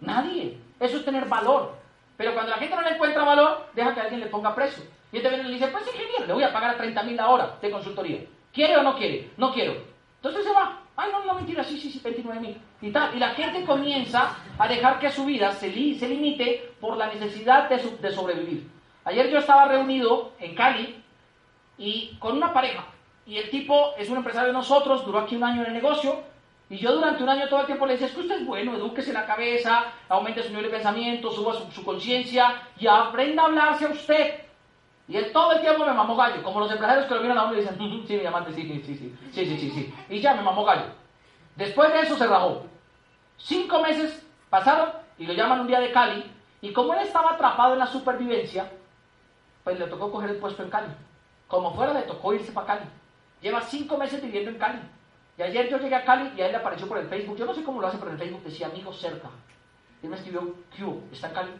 A: Nadie. Eso es tener valor. Pero cuando la gente no le encuentra valor, deja que alguien le ponga precio. Y este viene y le dice, pues ingeniero, le voy a pagar a 30 mil la hora de consultoría. ¿Quiere o no quiere? No quiero. Entonces se va. Ay, no, no, mentira, sí, sí, sí, 29 mil. Y tal. Y la gente comienza a dejar que su vida se, se limite por la necesidad de, sobrevivir. Ayer yo estaba reunido en Cali y con una pareja. Y el tipo es un empresario de nosotros, duró aquí un año en el negocio. Y yo durante un año todo el tiempo le decía, es que usted es bueno, edúquese la cabeza, aumente su nivel de pensamiento, suba su, conciencia y aprenda a hablarse a usted. Y él todo el tiempo me mamó gallo, como los empresarios que lo miran a uno y dicen, sí, mi amante, sí, sí, sí, sí, sí, sí, sí, sí. Y ya me mamó gallo. Después de eso se rajó. Cinco meses pasaron y lo llaman un día de Cali. Y como él estaba atrapado en la supervivencia, pues le tocó coger el puesto en Cali. Como fuera, le tocó irse para Cali. Lleva cinco meses viviendo en Cali. Y ayer yo llegué a Cali y a él le apareció por el Facebook. Yo no sé cómo lo hace, pero en el Facebook decía amigo cerca. Y él me escribió, ¿qué ¿Está en Cali?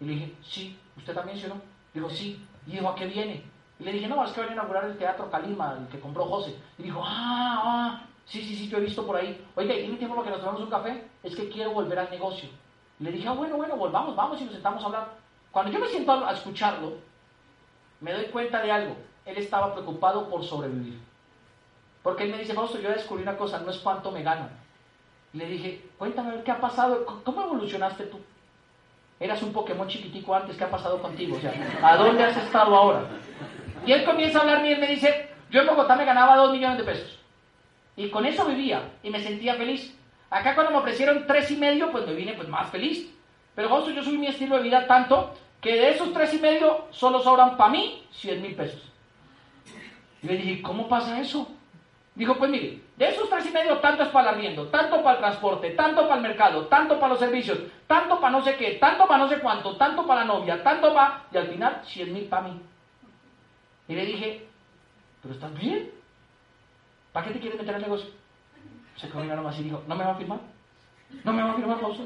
A: Y le dije, sí. ¿Usted también, sí o no? Dijo, sí. Y dijo, ¿a qué viene? Y le dije, no, es que viene a inaugurar el Teatro Calima, el que compró José. Y dijo, ah, ah, sí, sí, sí, yo he visto por ahí. Oiga, ¿y tiene tiempo para que nos tomemos un café? Es que quiero volver al negocio. Le dije, ah, bueno, bueno, volvamos, vamos y nos sentamos a hablar. Cuando yo me siento a escucharlo, me doy cuenta de algo. Él estaba preocupado por sobrevivir. Porque él me dice, Fausto, yo descubrí una cosa, no es cuánto me gano. Y le dije, cuéntame, ¿qué ha pasado? ¿Cómo evolucionaste tú? Eras un Pokémon chiquitico antes, ¿qué ha pasado contigo? O sea, ¿a dónde has estado ahora? Y él comienza a hablarme y él me dice, yo en Bogotá me ganaba dos millones de pesos. Y con eso vivía y me sentía feliz. Acá cuando me ofrecieron tres y medio, pues me vine pues más feliz. Pero Fausto, yo subí mi estilo de vida tanto que de esos tres y medio solo sobran para mí 100 mil pesos. Y le dije, ¿cómo pasa eso? Dijo, pues mire, de esos tres y medio, tanto es para el arriendo, tanto para el transporte, tanto para el mercado, tanto para los servicios, tanto para no sé qué, tanto para no sé cuánto, tanto para la novia, tanto para... Y al final, 100 mil para mí. Y le dije, ¿pero estás bien? ¿Para qué te quieres meter al negocio? Se quedó nomás y dijo, ¿no me va a firmar? ¿No me va a firmar, Fausto?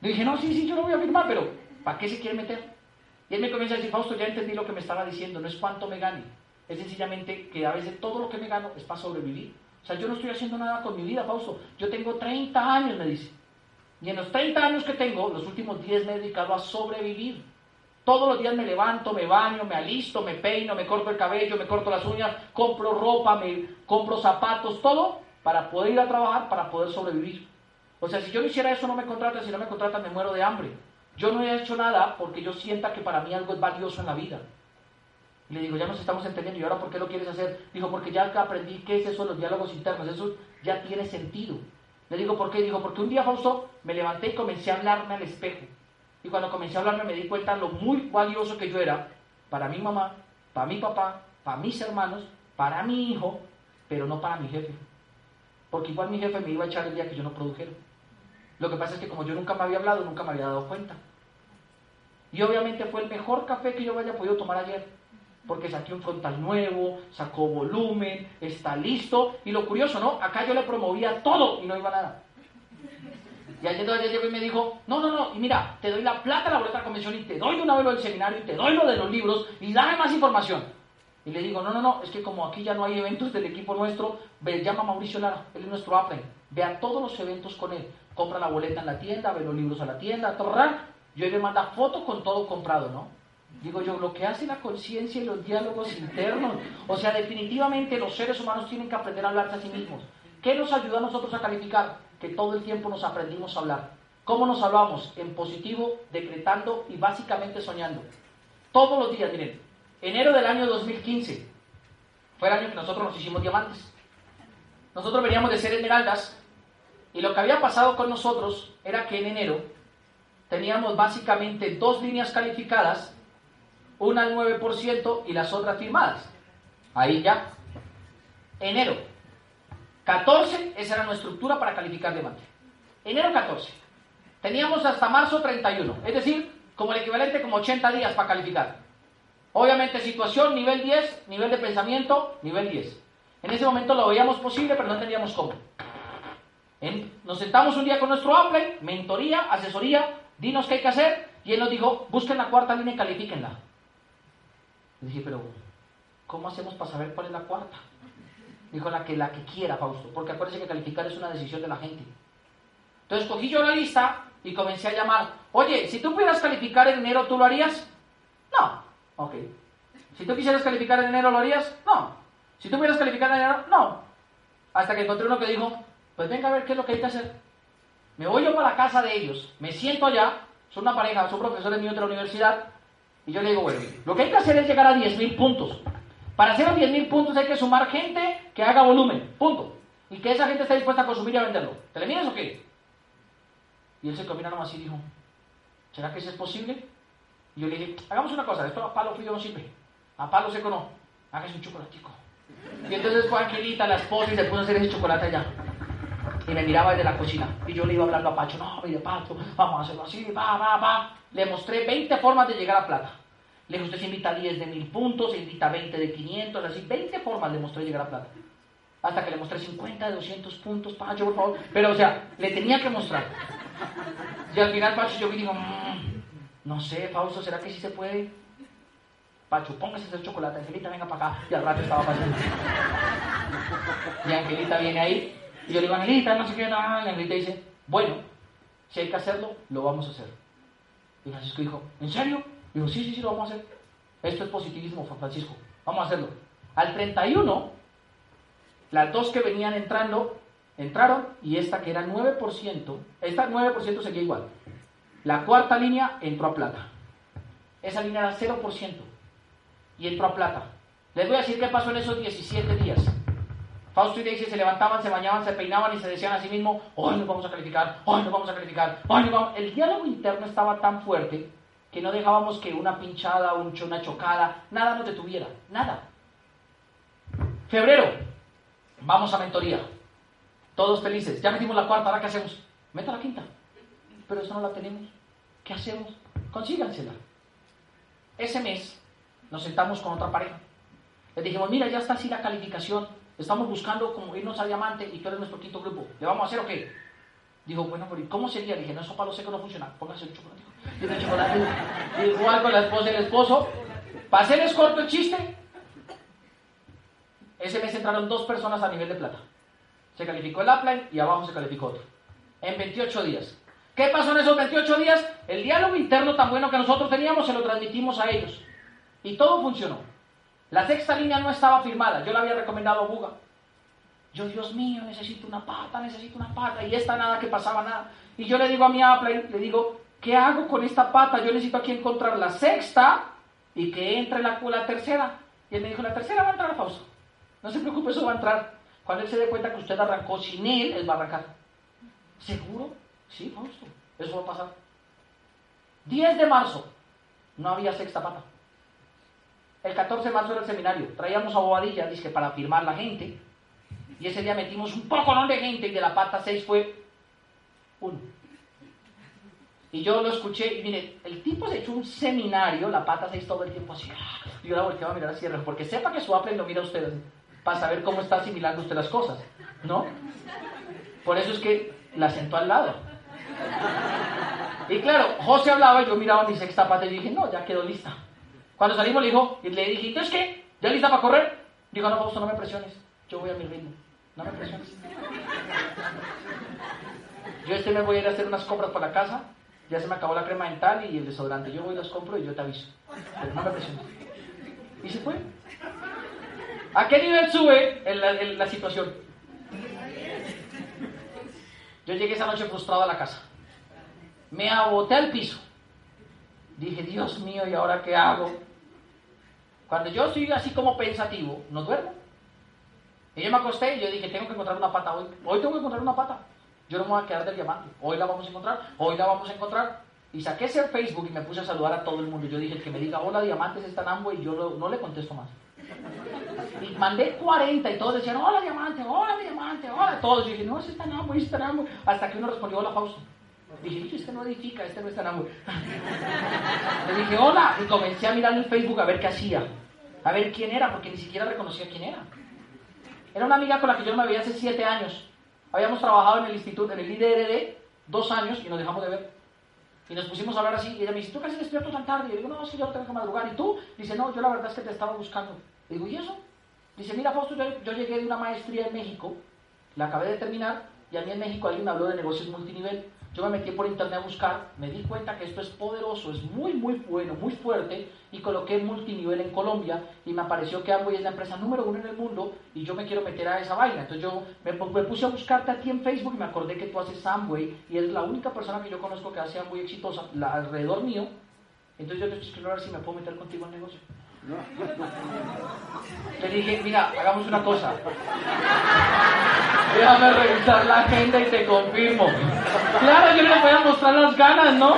A: Le dije, no, sí, sí, yo lo voy a firmar, pero ¿para qué se quiere meter? Y él me comienza a decir, Fausto, ya entendí lo que me estaba diciendo, no es cuánto me gane, es sencillamente que a veces todo lo que me gano es para sobrevivir. O sea, yo no estoy haciendo nada con mi vida, Fausto. Yo tengo 30 años, me dice. Y en los 30 años que tengo, los últimos 10 me he dedicado a sobrevivir. Todos los días me levanto, me baño, me alisto, me peino, me corto el cabello, me corto las uñas, compro ropa, me compro zapatos, todo para poder ir a trabajar, para poder sobrevivir. O sea, si yo no hiciera eso, no me contratan, si no me contratan, me muero de hambre. Yo no he hecho nada porque yo sienta que para mí algo es valioso en la vida. Le digo, ya nos estamos entendiendo, ¿y ahora por qué lo quieres hacer? Dijo, porque ya aprendí qué es eso, los diálogos internos, eso ya tiene sentido. Le digo, ¿por qué? Digo, porque un día, Fausto, me levanté y comencé a hablarme al espejo. Y cuando comencé a hablarme me di cuenta lo muy valioso que yo era para mi mamá, para mi papá, para mis hermanos, para mi hijo, pero no para mi jefe. Porque igual mi jefe me iba a echar el día que yo no produjera. Lo que pasa es que como yo nunca me había hablado, nunca me había dado cuenta. Y obviamente fue el mejor café que yo haya podido tomar ayer porque saqué un frontal nuevo, sacó volumen, está listo. Y lo curioso, ¿no? Acá yo le promovía todo y no iba nada. Y ayer llegó y me dijo, no, no, no, y mira, te doy la plata de la boleta de convención y te doy de una vez lo del seminario y te doy lo de los libros y dame más información. Y le digo, no, no, no, es que como aquí ya no hay eventos del equipo nuestro, ve, llama a Mauricio Lara, él es nuestro Apple, ve a todos los eventos con él, compra la boleta en la tienda, ve los libros a la tienda, torra, yo le manda fotos con todo comprado, ¿no? Digo yo, lo que hace la conciencia y los diálogos internos. O sea, definitivamente los seres humanos tienen que aprender a hablarse a sí mismos. ¿Qué nos ayuda a nosotros a calificar? Que todo el tiempo nos aprendimos a hablar. ¿Cómo nos hablamos? En positivo, decretando y básicamente soñando. Todos los días, miren. Enero del año 2015 fue el año que nosotros nos hicimos diamantes. Nosotros veníamos de ser esmeraldas y lo que había pasado con nosotros era que en enero teníamos básicamente dos líneas calificadas una al 9% y las otras firmadas. Ahí ya. Enero. 14, esa era nuestra estructura para calificar diamante. Enero 14. Teníamos hasta marzo 31, es decir, como el equivalente como 80 días para calificar. Obviamente, situación, nivel 10, nivel de pensamiento, nivel 10. En ese momento lo veíamos posible, pero no entendíamos cómo. nos sentamos un día con nuestro Apple, mentoría, asesoría, dinos qué hay que hacer, y él nos dijo, busquen la cuarta línea y califíquenla. Dije, pero, ¿cómo hacemos para saber cuál es la cuarta? Dijo, la que, la que quiera, Fausto, porque acuérdense que calificar es una decisión de la gente. Entonces cogí yo la lista y comencé a llamar. Oye, si tú pudieras calificar en enero, ¿tú lo harías? No. Ok. Si tú quisieras calificar en enero, ¿lo harías? No. Si tú pudieras calificar en enero, no. Hasta que encontré uno que dijo, pues venga a ver qué es lo que hay que hacer. Me voy yo para la casa de ellos, me siento allá, son una pareja, son profesores míos de la universidad, y yo le digo, bueno, lo que hay que hacer es llegar a 10.000 puntos. Para hacer los 10.000 puntos hay que sumar gente que haga volumen, punto. Y que esa gente esté dispuesta a consumir y a venderlo. ¿Te le miras o qué? Y él se combina nomás y dijo, ¿será que eso es posible? Y yo le dije, hagamos una cosa, esto a palo frío no sirve, a palo seco no, hágase un chocolatico. Y entonces fue Angelita, la esposa, y se puso a hacer ese chocolate allá. Y me miraba desde la cocina. Y yo le iba hablando a Pacho, no, mire Pacho, vamos a hacerlo así, va, va, va. Le mostré 20 formas de llegar a plata. Le dije, usted se invita 10 de 1000 puntos, se invita 20 de 500, así, 20 formas le mostré llegar a plata. Hasta que le mostré 50 de 200 puntos, Pacho, por favor. Pero, o sea, le tenía que mostrar. Y al final Pacho yo vi y digo, mmm, no sé, Fausto, ¿será que sí se puede? Pacho, póngase ese chocolate, Angelita, venga para acá. Y al rato estaba pasando. Y Angelita viene ahí, y yo le digo, Angelita, no sé qué, nada. Y Angelita dice, bueno, si hay que hacerlo, lo vamos a hacer. Y Francisco dijo, ¿en serio? Digo, sí, sí, sí, lo vamos a hacer. Esto es positivismo, Francisco. Vamos a hacerlo. Al 31, las dos que venían entrando, entraron y esta que era 9%, esta 9% seguía igual. La cuarta línea entró a plata. Esa línea era 0% y entró a plata. Les voy a decir qué pasó en esos 17 días. Fausto y Daisy se levantaban, se bañaban, se peinaban y se decían a sí mismos, hoy nos vamos a calificar, hoy nos vamos a calificar, hoy nos vamos... El diálogo interno estaba tan fuerte que no dejábamos que una pinchada, una chocada, nada nos detuviera, nada. Febrero, vamos a mentoría. Todos felices. Ya metimos la cuarta, ¿ahora qué hacemos? Meta la quinta. Pero eso no la tenemos. ¿Qué hacemos? Consígansela. Ese mes nos sentamos con otra pareja. Les dijimos, mira, ya está así la calificación. Estamos buscando como irnos a diamante y tú eres nuestro quinto grupo. ¿Le vamos a hacer o qué? Dijo, bueno, pero ¿cómo sería? Dije, no, eso palo seco no funciona. Póngase el chocolate. Y el chocolate. igual con la esposa y el esposo. Para hacerles corto el chiste, ese mes entraron dos personas a nivel de plata. Se calificó el upline y abajo se calificó otro. En 28 días. ¿Qué pasó en esos 28 días? El diálogo interno tan bueno que nosotros teníamos se lo transmitimos a ellos. Y todo funcionó. La sexta línea no estaba firmada. Yo la había recomendado a Buga. Yo, Dios mío, necesito una pata, necesito una pata. Y esta nada que pasaba nada. Y yo le digo a mi Apple, le digo, ¿qué hago con esta pata? Yo necesito aquí encontrar la sexta y que entre la, la tercera. Y él me dijo, la tercera va a entrar Fausto. No se preocupe, eso va a entrar. Cuando él se dé cuenta que usted arrancó sin él, él va a arrancar. ¿Seguro? Sí, Fausto. Eso va a pasar. 10 de marzo. No había sexta pata. El 14 de marzo era el seminario. Traíamos a Bobadilla, dice, para firmar la gente. Y ese día metimos un poco de gente y de la pata 6 fue uno. Y yo lo escuché y mire, el tipo se echó un seminario, la pata 6 todo el tiempo así. Y yo la volteaba a mirar así, porque sepa que su Apple lo mira a ustedes para saber cómo está asimilando usted las cosas, ¿no? Por eso es que la sentó al lado. Y claro, José hablaba y yo miraba mi sexta pata y dije, no, ya quedó lista. Cuando salimos le dijo, le dije, ¿entonces qué? ¿Ya lista para correr? Dijo, no, Fausto, no me presiones. Yo voy a mi ritmo. No me presiones. Yo este me voy a ir a hacer unas compras para la casa. Ya se me acabó la crema dental y el desodorante. Yo voy y las compro y yo te aviso. Pero no me presiones. Y se fue. ¿A qué nivel sube la, situación? Yo llegué esa noche frustrado a la casa. Me aboté al piso. Dije, Dios mío, ¿y ahora qué hago? Cuando yo estoy así como pensativo, no duermo. Y yo me acosté y yo dije, tengo que encontrar una pata hoy. Hoy tengo que encontrar una pata. Yo no me voy a quedar del diamante. Hoy la vamos a encontrar. Hoy la vamos a encontrar. Y saqué ese Facebook y me puse a saludar a todo el mundo. Yo dije, que me diga, hola, diamantes están ambos y yo no le contesto más. Y mandé 40 y todos decían, hola diamante, hola diamante, hola. Todos. Y dije, no, ese está Nambo, ese está Nambo. Hasta que uno respondió, hola Fausto. Dije, este no edifica, este no está en Le dije, hola, y comencé a mirar en Facebook a ver qué hacía, a ver quién era, porque ni siquiera reconocía quién era. Era una amiga con la que yo me veía hace siete años. Habíamos trabajado en el instituto, en el IDRD, dos años y nos dejamos de ver. Y nos pusimos a hablar así. Y ella me dice, ¿tú casi despierto tan tarde? Y yo digo, no, sí, yo tengo que madrugar. ¿Y tú? Dice, no, yo la verdad es que te estaba buscando. Le digo, ¿y eso? Dice, mira, Fausto, yo, yo llegué de una maestría en México, la acabé de terminar, y a mí en México alguien me habló de negocios multinivel. Yo me metí por internet a buscar, me di cuenta que esto es poderoso, es muy, muy bueno, muy fuerte, y coloqué multinivel en Colombia, y me apareció que Amway es la empresa número uno en el mundo, y yo me quiero meter a esa vaina. Entonces yo me, puse a buscarte a ti en Facebook y me acordé que tú haces Amway, y eres la única persona que yo conozco que hace Amway exitosa alrededor mío. Entonces yo te escribiendo a ver si me puedo meter contigo en negocio. Le dije, mira, hagamos una cosa. Déjame revisar la agenda y te confirmo. Claro, yo le voy a mostrar las ganas, ¿no?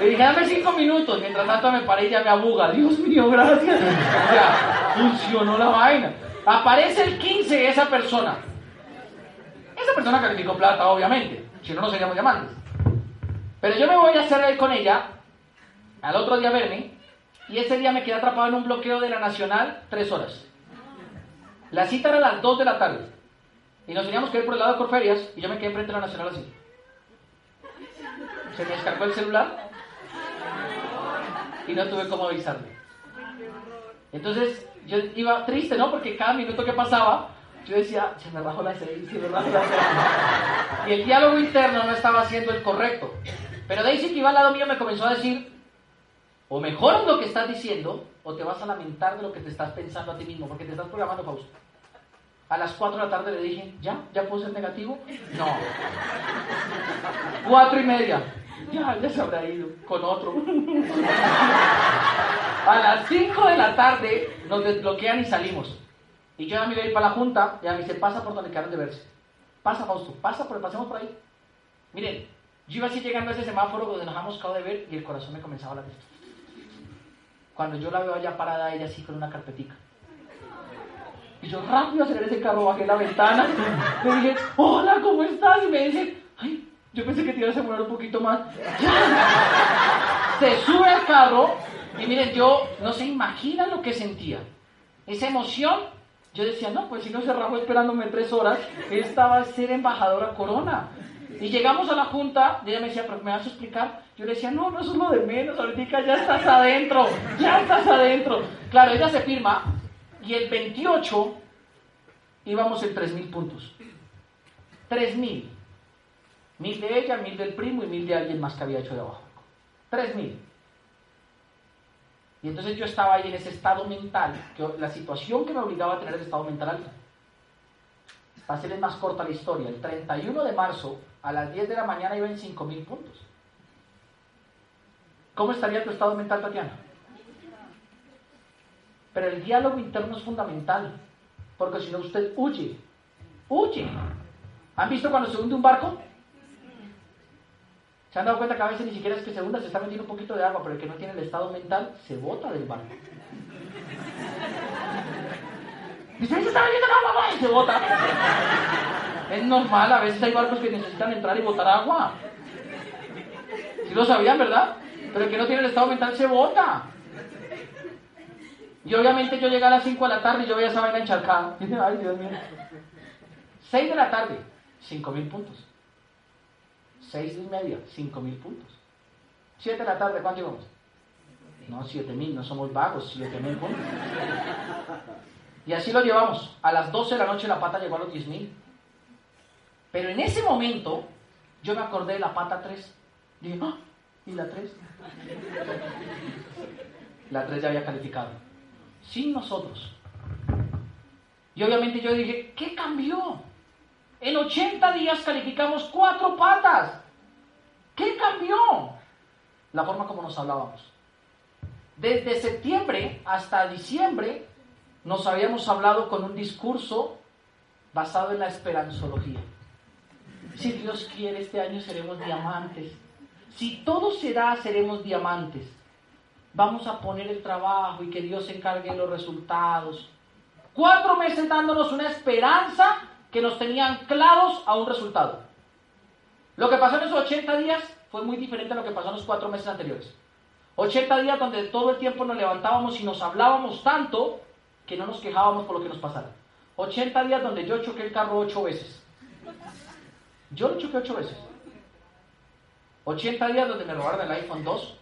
A: Le dije, dame cinco minutos. Mientras tanto me paré y me abuga. Dios mío, gracias. Ya, funcionó la vaina. Aparece el 15 esa persona. Esa persona calificó plata, obviamente. Si no, no seríamos llamantes. Pero yo me voy a hacer con ella al otro día verme y ese día me quedé atrapado en un bloqueo de la Nacional tres horas. La cita era a las 2 de la tarde. Y nos teníamos que ir por el lado de Corferias y yo me quedé enfrente de la Nacional así. Se me descargó el celular y no tuve cómo avisarle. Entonces yo iba triste, ¿no? Porque cada minuto que pasaba yo decía, se me bajó la seis, se me bajó la seis. Y el diálogo interno no estaba haciendo el correcto. Pero Daisy que iba al lado mío me comenzó a decir, o mejoras lo que estás diciendo, o te vas a lamentar de lo que te estás pensando a ti mismo, porque te estás programando Fausto. A las 4 de la tarde le dije, ¿ya? ¿Ya puedo ser negativo? No. Cuatro y media. Ya, ya se habrá ido con otro. a las 5 de la tarde nos desbloquean y salimos. Y yo ya me iba a ir para la junta, ya me dice, pasa por donde quedaron de verse. Pasa, Fausto, pasa, por, pasemos por ahí. Miren, yo iba así llegando a ese semáforo donde nos hemos acabado de ver y el corazón me comenzaba a latir. Cuando yo la veo allá parada, ella así con una carpetica. Y yo rápido aceleré ese carro, bajé la ventana, le dije, hola, ¿cómo estás? Y me dice, ay, yo pensé que te ibas a demorar un poquito más. Se sube al carro y miren, yo no se imagina lo que sentía. Esa emoción, yo decía, no, pues si no se rajó esperándome tres horas, esta va a ser embajadora Corona. Y llegamos a la junta y ella me decía, pero ¿me vas a explicar? Yo le decía, no, no, es lo de menos, ahorita ya estás adentro, ya estás adentro. Claro, ella se firma y el 28 íbamos en 3.000 puntos. 3.000. Mil de ella, mil del primo y mil de alguien más que había hecho de abajo. 3.000. Y entonces yo estaba ahí en ese estado mental, que la situación que me obligaba a tener el estado mental alto. Para hacerles más corta la historia, el 31 de marzo a las 10 de la mañana iba en 5.000 puntos. ¿Cómo estaría tu estado mental, Tatiana? Pero el diálogo interno es fundamental, porque si no usted huye, huye. ¿Han visto cuando se hunde un barco? ¿Se han dado cuenta que a veces ni siquiera es que se hunda, se está metiendo un poquito de agua, pero el que no tiene el estado mental se bota del barco? Dice, se está metiendo agua, y se bota. Es normal, a veces hay barcos que necesitan entrar y botar agua. Si lo sabían, ¿verdad? Pero el que no tiene el estado mental se bota. Y obviamente yo llegué a las 5 de la tarde y yo veía esa vaina encharcada. Ay, Dios mío. 6 de la tarde, 5 mil puntos. 6 y media, 5 mil puntos. 7 de la tarde, ¿cuánto llevamos? No, 7 mil, no somos vagos, 7 mil puntos. Y así lo llevamos. A las 12 de la noche la pata llegó a los 10 mil. Pero en ese momento yo me acordé de la pata 3. Dije, ¡ah! ¿Y la 3? La 3 ya había calificado. Sin nosotros. Y obviamente yo dije, ¿qué cambió? En 80 días calificamos cuatro patas. ¿Qué cambió? La forma como nos hablábamos. Desde septiembre hasta diciembre nos habíamos hablado con un discurso basado en la esperanzología. Si Dios quiere, este año seremos diamantes. Si todo se da, seremos diamantes. Vamos a poner el trabajo y que Dios se encargue de los resultados. Cuatro meses dándonos una esperanza que nos tenían claros a un resultado. Lo que pasó en esos 80 días fue muy diferente a lo que pasó en los cuatro meses anteriores. 80 días donde todo el tiempo nos levantábamos y nos hablábamos tanto que no nos quejábamos por lo que nos pasara. 80 días donde yo choqué el carro ocho veces. Yo lo choqué ocho veces. 80 días donde me robaron el iPhone 2.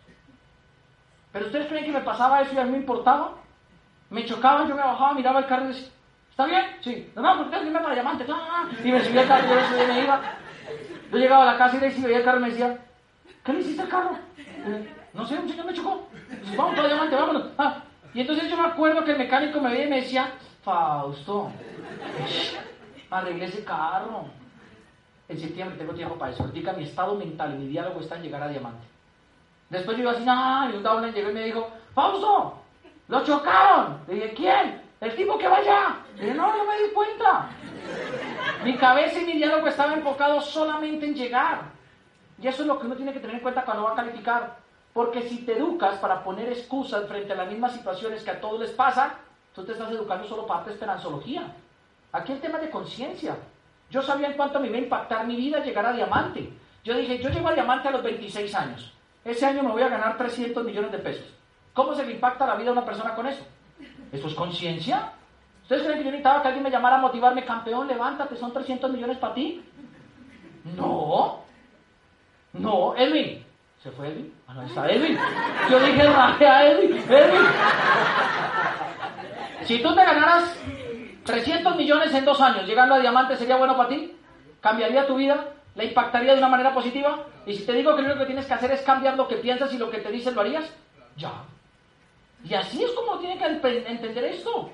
A: Pero ustedes creen que me pasaba eso y a mí me importaba. Me chocaban, yo me bajaba, miraba el carro y decía, ¿está bien? Sí. No, no, porque irme para diamante. Y me subía el carro y me iba. Yo llegaba a la casa y le veía el carro y me decía, ¿qué le hiciste al carro? No sé, un señor me chocó. vamos para diamante, vámonos. Ah, y entonces yo me acuerdo que el mecánico me veía y me decía, Fausto, arregle ese carro. En septiembre tengo tiempo para eso. Ahorita mi estado mental y mi diálogo está en llegar a diamante. Después yo iba así, ah, y un downline llegó y me dijo, Fausto, lo chocaron. Le dije, ¿quién? El tipo que va allá. Le dije, no, no me di cuenta. Mi cabeza y mi diálogo estaba enfocado solamente en llegar. Y eso es lo que uno tiene que tener en cuenta cuando va a calificar. Porque si te educas para poner excusas frente a las mismas situaciones que a todos les pasa, tú te estás educando solo para tu esperanzología. Aquí el tema de conciencia. Yo sabía en cuánto me iba a impactar mi vida llegar a diamante. Yo dije, yo llego a diamante a los 26 años. Ese año me voy a ganar 300 millones de pesos. ¿Cómo se le impacta la vida a una persona con eso? ¿Eso es conciencia? ¿Ustedes creen que yo necesitaba que alguien me llamara a motivarme, campeón, levántate, son 300 millones para ti? No. No, Edwin. ¿Se fue Edwin? Ah, no, está Edwin. Yo dije, raje a Edwin. Edwin. Si tú te ganaras 300 millones en dos años, llegando a diamante, ¿sería bueno para ti? ¿Cambiaría tu vida? ¿La impactaría de una manera positiva? Y si te digo que lo único que tienes que hacer es cambiar lo que piensas y lo que te dicen, ¿lo harías? Ya. Y así es como tiene que entender esto.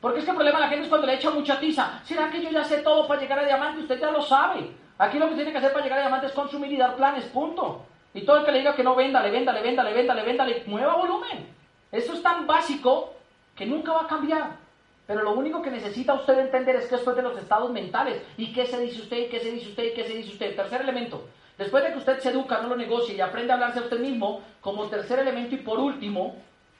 A: Porque es que el problema de la gente es cuando le echa mucha tiza. ¿Será que yo ya sé todo para llegar a diamante? Usted ya lo sabe. Aquí lo que tiene que hacer para llegar a diamante es consumir y dar planes, punto. Y todo el que le diga que no venda, le venda, le venda, le venda, le venda, le mueva volumen. Eso es tan básico que nunca va a cambiar. Pero lo único que necesita usted entender es que esto es de los estados mentales. ¿Y qué se dice usted? ¿Y qué se dice usted? ¿Y qué se dice usted? Tercer elemento. Después de que usted se educa, no lo negocie y aprende a hablarse a usted mismo, como tercer elemento y por último,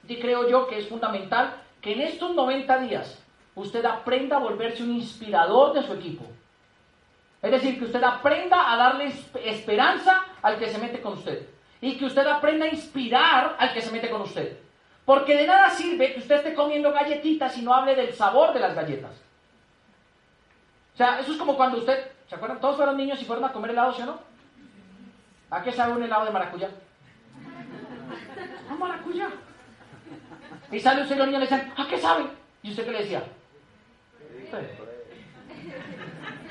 A: y creo yo que es fundamental que en estos 90 días usted aprenda a volverse un inspirador de su equipo. Es decir, que usted aprenda a darle esperanza al que se mete con usted. Y que usted aprenda a inspirar al que se mete con usted. Porque de nada sirve que usted esté comiendo galletitas y no hable del sabor de las galletas. O sea, eso es como cuando usted, ¿se acuerdan? Todos fueron niños y fueron a comer helado, ¿sí o no? ¿A qué sabe un helado de maracuyá? A maracuyá. Y sale usted y los niños le dicen, ¿a qué sabe? ¿Y usted qué le decía?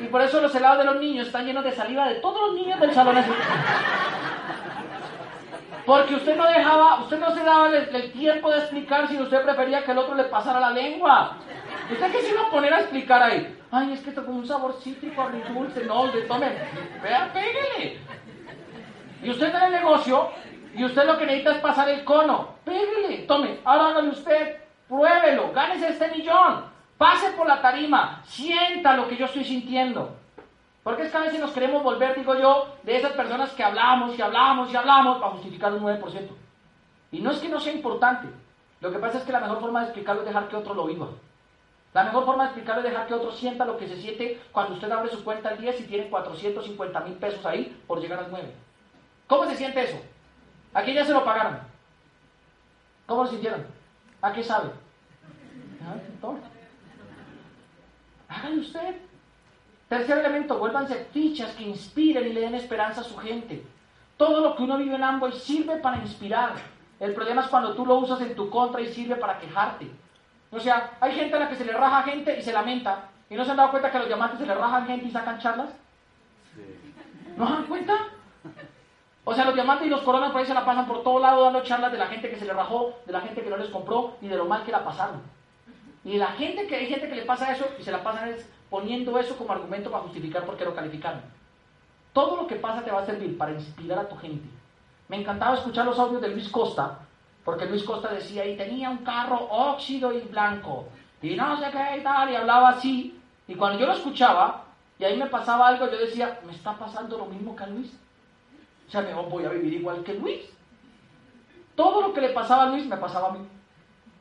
A: Y por eso los helados de los niños están llenos de saliva de todos los niños del salón. Porque usted no dejaba, usted no se daba el, tiempo de explicar si usted prefería que el otro le pasara la lengua. ¿Usted qué se iba a poner a explicar ahí? Ay, es que tocó un sabor cítrico, dulce. No, de tome, vea, pégale. Y usted en el negocio, y usted lo que necesita es pasar el cono. Pégale, tome, ahora hágale usted, pruébelo, gánese este millón. Pase por la tarima, sienta lo que yo estoy sintiendo. Porque es que a veces nos queremos volver, digo yo, de esas personas que hablamos y hablamos y hablamos para justificar un 9%. Y no es que no sea importante. Lo que pasa es que la mejor forma de explicarlo es dejar que otro lo viva. La mejor forma de explicarlo es dejar que otro sienta lo que se siente cuando usted abre su cuenta al día y tiene 450 mil pesos ahí por llegar al 9. ¿Cómo se siente eso? Aquí ya se lo pagaron. ¿Cómo lo sintieron? ¿A qué sabe? ¿Ah? Hágalo usted. Tercer elemento, vuélvanse fichas que inspiren y le den esperanza a su gente. Todo lo que uno vive en Amway sirve para inspirar. El problema es cuando tú lo usas en tu contra y sirve para quejarte. O sea, hay gente a la que se le raja gente y se lamenta. ¿Y no se han dado cuenta que a los diamantes se le rajan gente y sacan charlas? ¿No se dan cuenta? O sea, los diamantes y los coronas por ahí se la pasan por todo lado dando charlas de la gente que se le rajó, de la gente que no les compró y de lo mal que la pasaron. Y la gente que hay gente que le pasa eso y se la pasan es poniendo eso como argumento para justificar por qué lo calificaron. Todo lo que pasa te va a servir para inspirar a tu gente. Me encantaba escuchar los audios de Luis Costa, porque Luis Costa decía, y tenía un carro óxido y blanco, y no sé qué y tal, y hablaba así. Y cuando yo lo escuchaba, y ahí me pasaba algo, yo decía, me está pasando lo mismo que a Luis. O sea, mejor voy a vivir igual que Luis. Todo lo que le pasaba a Luis me pasaba a mí.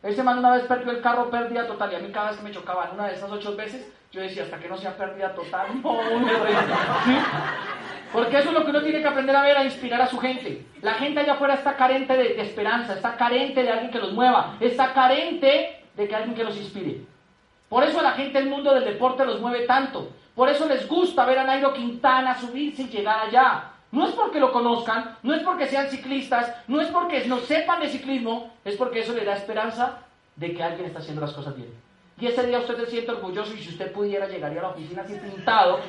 A: Ese man una vez perdió el carro, pérdida total. Y a mí cada vez que me chocaban una de esas ocho veces, yo decía, hasta que no sea pérdida total, no, ¿Sí? Porque eso es lo que uno tiene que aprender a ver, a inspirar a su gente. La gente allá afuera está carente de, de esperanza, está carente de alguien que los mueva, está carente de que alguien que los inspire. Por eso la gente del mundo del deporte los mueve tanto. Por eso les gusta ver a Nairo Quintana subirse y llegar allá. No es porque lo conozcan, no es porque sean ciclistas, no es porque no sepan de ciclismo, es porque eso le da esperanza de que alguien está haciendo las cosas bien. Y ese día usted se siente orgulloso y si usted pudiera llegaría a la oficina así pintado,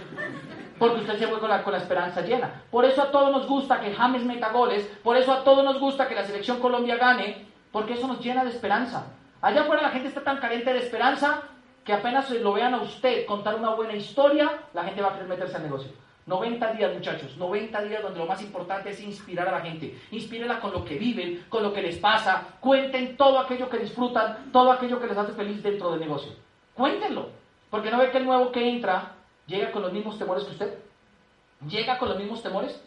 A: porque usted se fue con la, con la esperanza llena. Por eso a todos nos gusta que James meta goles, por eso a todos nos gusta que la selección Colombia gane, porque eso nos llena de esperanza. Allá afuera la gente está tan carente de esperanza que apenas lo vean a usted contar una buena historia, la gente va a querer meterse al negocio. 90 días, muchachos, 90 días donde lo más importante es inspirar a la gente. Inspírela con lo que viven, con lo que les pasa. Cuenten todo aquello que disfrutan, todo aquello que les hace feliz dentro del negocio. Cuéntenlo. Porque no ve que el nuevo que entra llega con los mismos temores que usted. Llega con los mismos temores.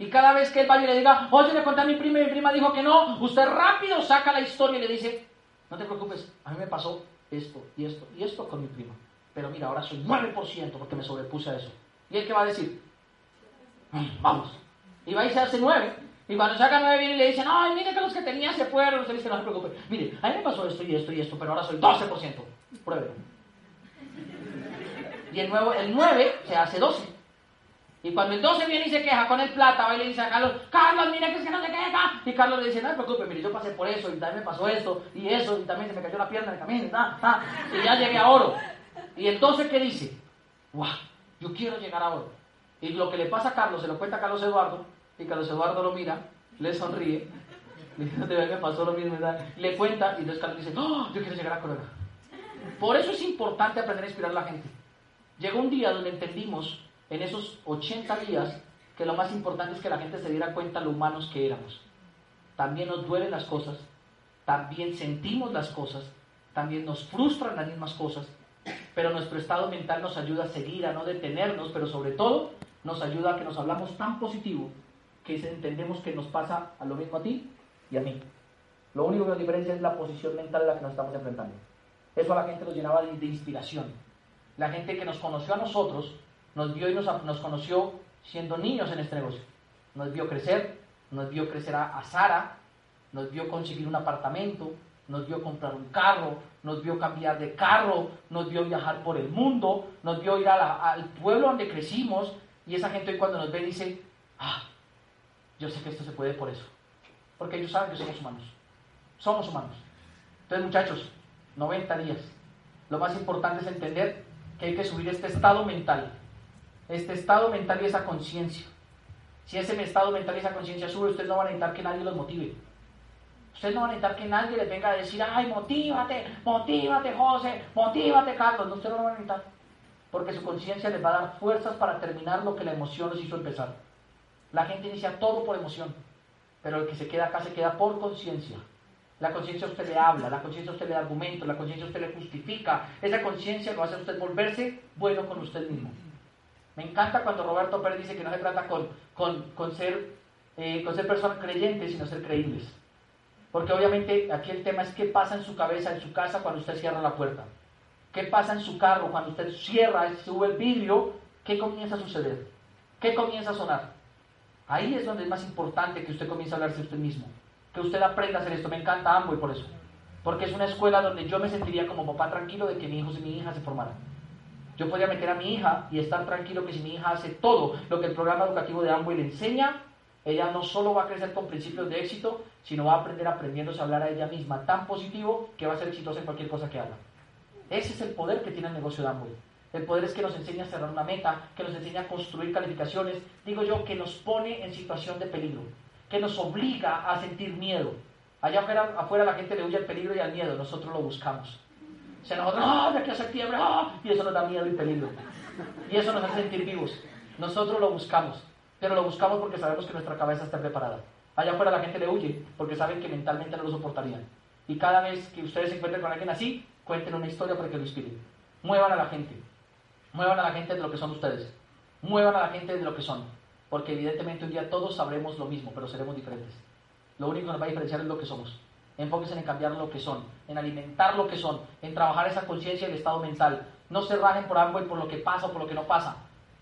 A: Y cada vez que él vaya y le diga, oye, le conté a mi prima y mi prima dijo que no, usted rápido saca la historia y le dice, no te preocupes, a mí me pasó esto y esto y esto con mi prima. Pero mira, ahora soy 9% porque me sobrepuse a eso. ¿Y él qué va a decir? Vamos. Y va y se hace nueve. Y cuando saca nueve viene y le dicen, ay, mire que los que tenía se fueron. Usted dice, no se preocupe. Mire, a mí me pasó esto y esto y esto, pero ahora soy 12%. Pruébelo. Y el, nuevo, el 9 se hace 12. Y cuando el 12 viene y se queja con el plata, va y le dice a Carlos, Carlos, mire que es que no se queja. Y Carlos le dice, no se preocupe, mire, yo pasé por eso, y también me pasó esto, y eso, y también se me cayó la pierna en el camino, y ya llegué a oro. Y el 12 ¿qué dice, guau, yo quiero llegar a oro. Y lo que le pasa a Carlos, se lo cuenta a Carlos Eduardo, y Carlos Eduardo lo mira, le sonríe, le dice, me pasó lo mismo, le cuenta, y entonces Carlos dice, oh, yo quiero llegar a corona. Por eso es importante aprender a inspirar a la gente. Llegó un día donde entendimos, en esos 80 días, que lo más importante es que la gente se diera cuenta lo humanos que éramos. También nos duelen las cosas, también sentimos las cosas, también nos frustran las mismas cosas, pero nuestro estado mental nos ayuda a seguir, a no detenernos, pero sobre todo nos ayuda a que nos hablamos tan positivo que entendemos que nos pasa a lo mismo a ti y a mí. Lo único que nos diferencia es la posición mental en la que nos estamos enfrentando. Eso a la gente nos llenaba de, inspiración. La gente que nos conoció a nosotros, nos vio y nos, nos, conoció siendo niños en este negocio. Nos vio crecer, nos vio crecer a, a Sara, nos vio conseguir un apartamento, nos vio comprar un carro, nos vio cambiar de carro, nos vio viajar por el mundo, nos vio ir al pueblo donde crecimos y esa gente hoy cuando nos ve dice, ah, yo sé que esto se puede por eso, porque ellos saben que somos humanos, somos humanos. Entonces muchachos, 90 días, lo más importante es entender que hay que subir este estado mental, este estado mental y esa conciencia. Si ese estado mental y esa conciencia sube, ustedes no van a necesitar que nadie los motive. Ustedes no van a necesitar que nadie les venga a decir, ay, motívate, motívate, José, motívate, Carlos. No, ustedes no lo van a necesitar. Porque su conciencia les va a dar fuerzas para terminar lo que la emoción les hizo empezar. La gente inicia todo por emoción, pero el que se queda acá se queda por conciencia. La conciencia a usted le habla, la conciencia a usted le da argumento, la conciencia a usted le justifica. Esa conciencia lo hace a usted volverse bueno con usted mismo. Me encanta cuando Roberto Pérez dice que no se trata con, con, ser, eh, con ser personas creyentes, sino ser creíbles. Porque obviamente aquí el tema es qué pasa en su cabeza, en su casa, cuando usted cierra la puerta. ¿Qué pasa en su carro cuando usted cierra y sube el vidrio? ¿Qué comienza a suceder? ¿Qué comienza a sonar? Ahí es donde es más importante que usted comience a hablarse usted mismo. Que usted aprenda a hacer esto. Me encanta Amway por eso. Porque es una escuela donde yo me sentiría como papá tranquilo de que mi hijo y mi hija se formaran. Yo podría meter a mi hija y estar tranquilo que si mi hija hace todo lo que el programa educativo de Amway le enseña, ella no solo va a crecer con principios de éxito, sino va a aprender aprendiéndose a hablar a ella misma tan positivo que va a ser exitosa en cualquier cosa que haga. Ese es el poder que tiene el negocio de Amway. El poder es que nos enseña a cerrar una meta, que nos enseña a construir calificaciones, digo yo, que nos pone en situación de peligro, que nos obliga a sentir miedo. Allá afuera, afuera la gente le huye al peligro y al miedo, nosotros lo buscamos. Se nos ¡ah, de aquí a septiembre! ¡ah! Y eso nos da miedo y peligro. Y eso nos hace sentir vivos. Nosotros lo buscamos. Pero lo buscamos porque sabemos que nuestra cabeza está preparada. Allá afuera la gente le huye porque saben que mentalmente no lo soportarían. Y cada vez que ustedes se encuentren con alguien así, cuenten una historia para que lo inspiren. Muevan a la gente. Muevan a la gente de lo que son ustedes. Muevan a la gente de lo que son. Porque evidentemente un día todos sabremos lo mismo, pero seremos diferentes. Lo único que nos va a diferenciar es lo que somos. Enfóquense en cambiar lo que son, en alimentar lo que son, en trabajar esa conciencia y el estado mental. No se rajen por algo y por lo que pasa o por lo que no pasa.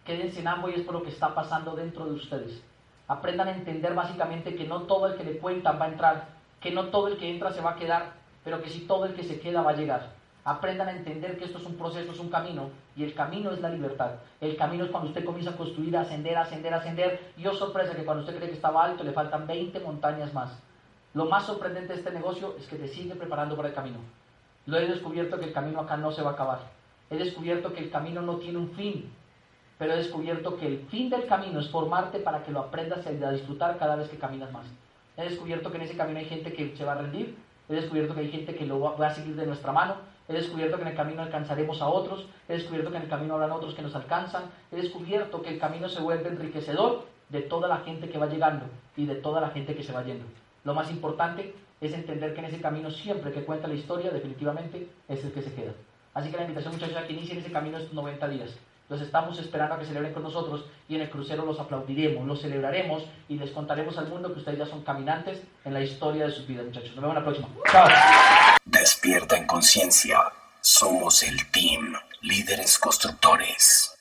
A: Quédense en ambos y es por lo que está pasando dentro de ustedes. Aprendan a entender básicamente que no todo el que le cuentan va a entrar, que no todo el que entra se va a quedar, pero que si todo el que se queda va a llegar. Aprendan a entender que esto es un proceso, es un camino, y el camino es la libertad. El camino es cuando usted comienza a construir, a ascender, ascender, ascender, y os oh, sorpresa que cuando usted cree que estaba alto le faltan 20 montañas más. Lo más sorprendente de este negocio es que te sigue preparando para el camino. Lo he descubierto que el camino acá no se va a acabar. He descubierto que el camino no tiene un fin, pero he descubierto que el fin del camino es formarte para que lo aprendas a disfrutar cada vez que caminas más. He descubierto que en ese camino hay gente que se va a rendir, he descubierto que hay gente que lo va a seguir de nuestra mano, he descubierto que en el camino alcanzaremos a otros, he descubierto que en el camino habrán otros que nos alcanzan, he descubierto que el camino se vuelve enriquecedor de toda la gente que va llegando y de toda la gente que se va yendo. Lo más importante es entender que en ese camino siempre que cuenta la historia, definitivamente es el que se queda. Así que la invitación muchachos a que inicien ese camino estos 90 días. Los estamos esperando a que celebren con nosotros y en el crucero los aplaudiremos, los celebraremos y les contaremos al mundo que ustedes ya son caminantes en la historia de sus vidas, muchachos. Nos vemos la próxima. Chao.
B: Despierta en conciencia. Somos el team Líderes Constructores.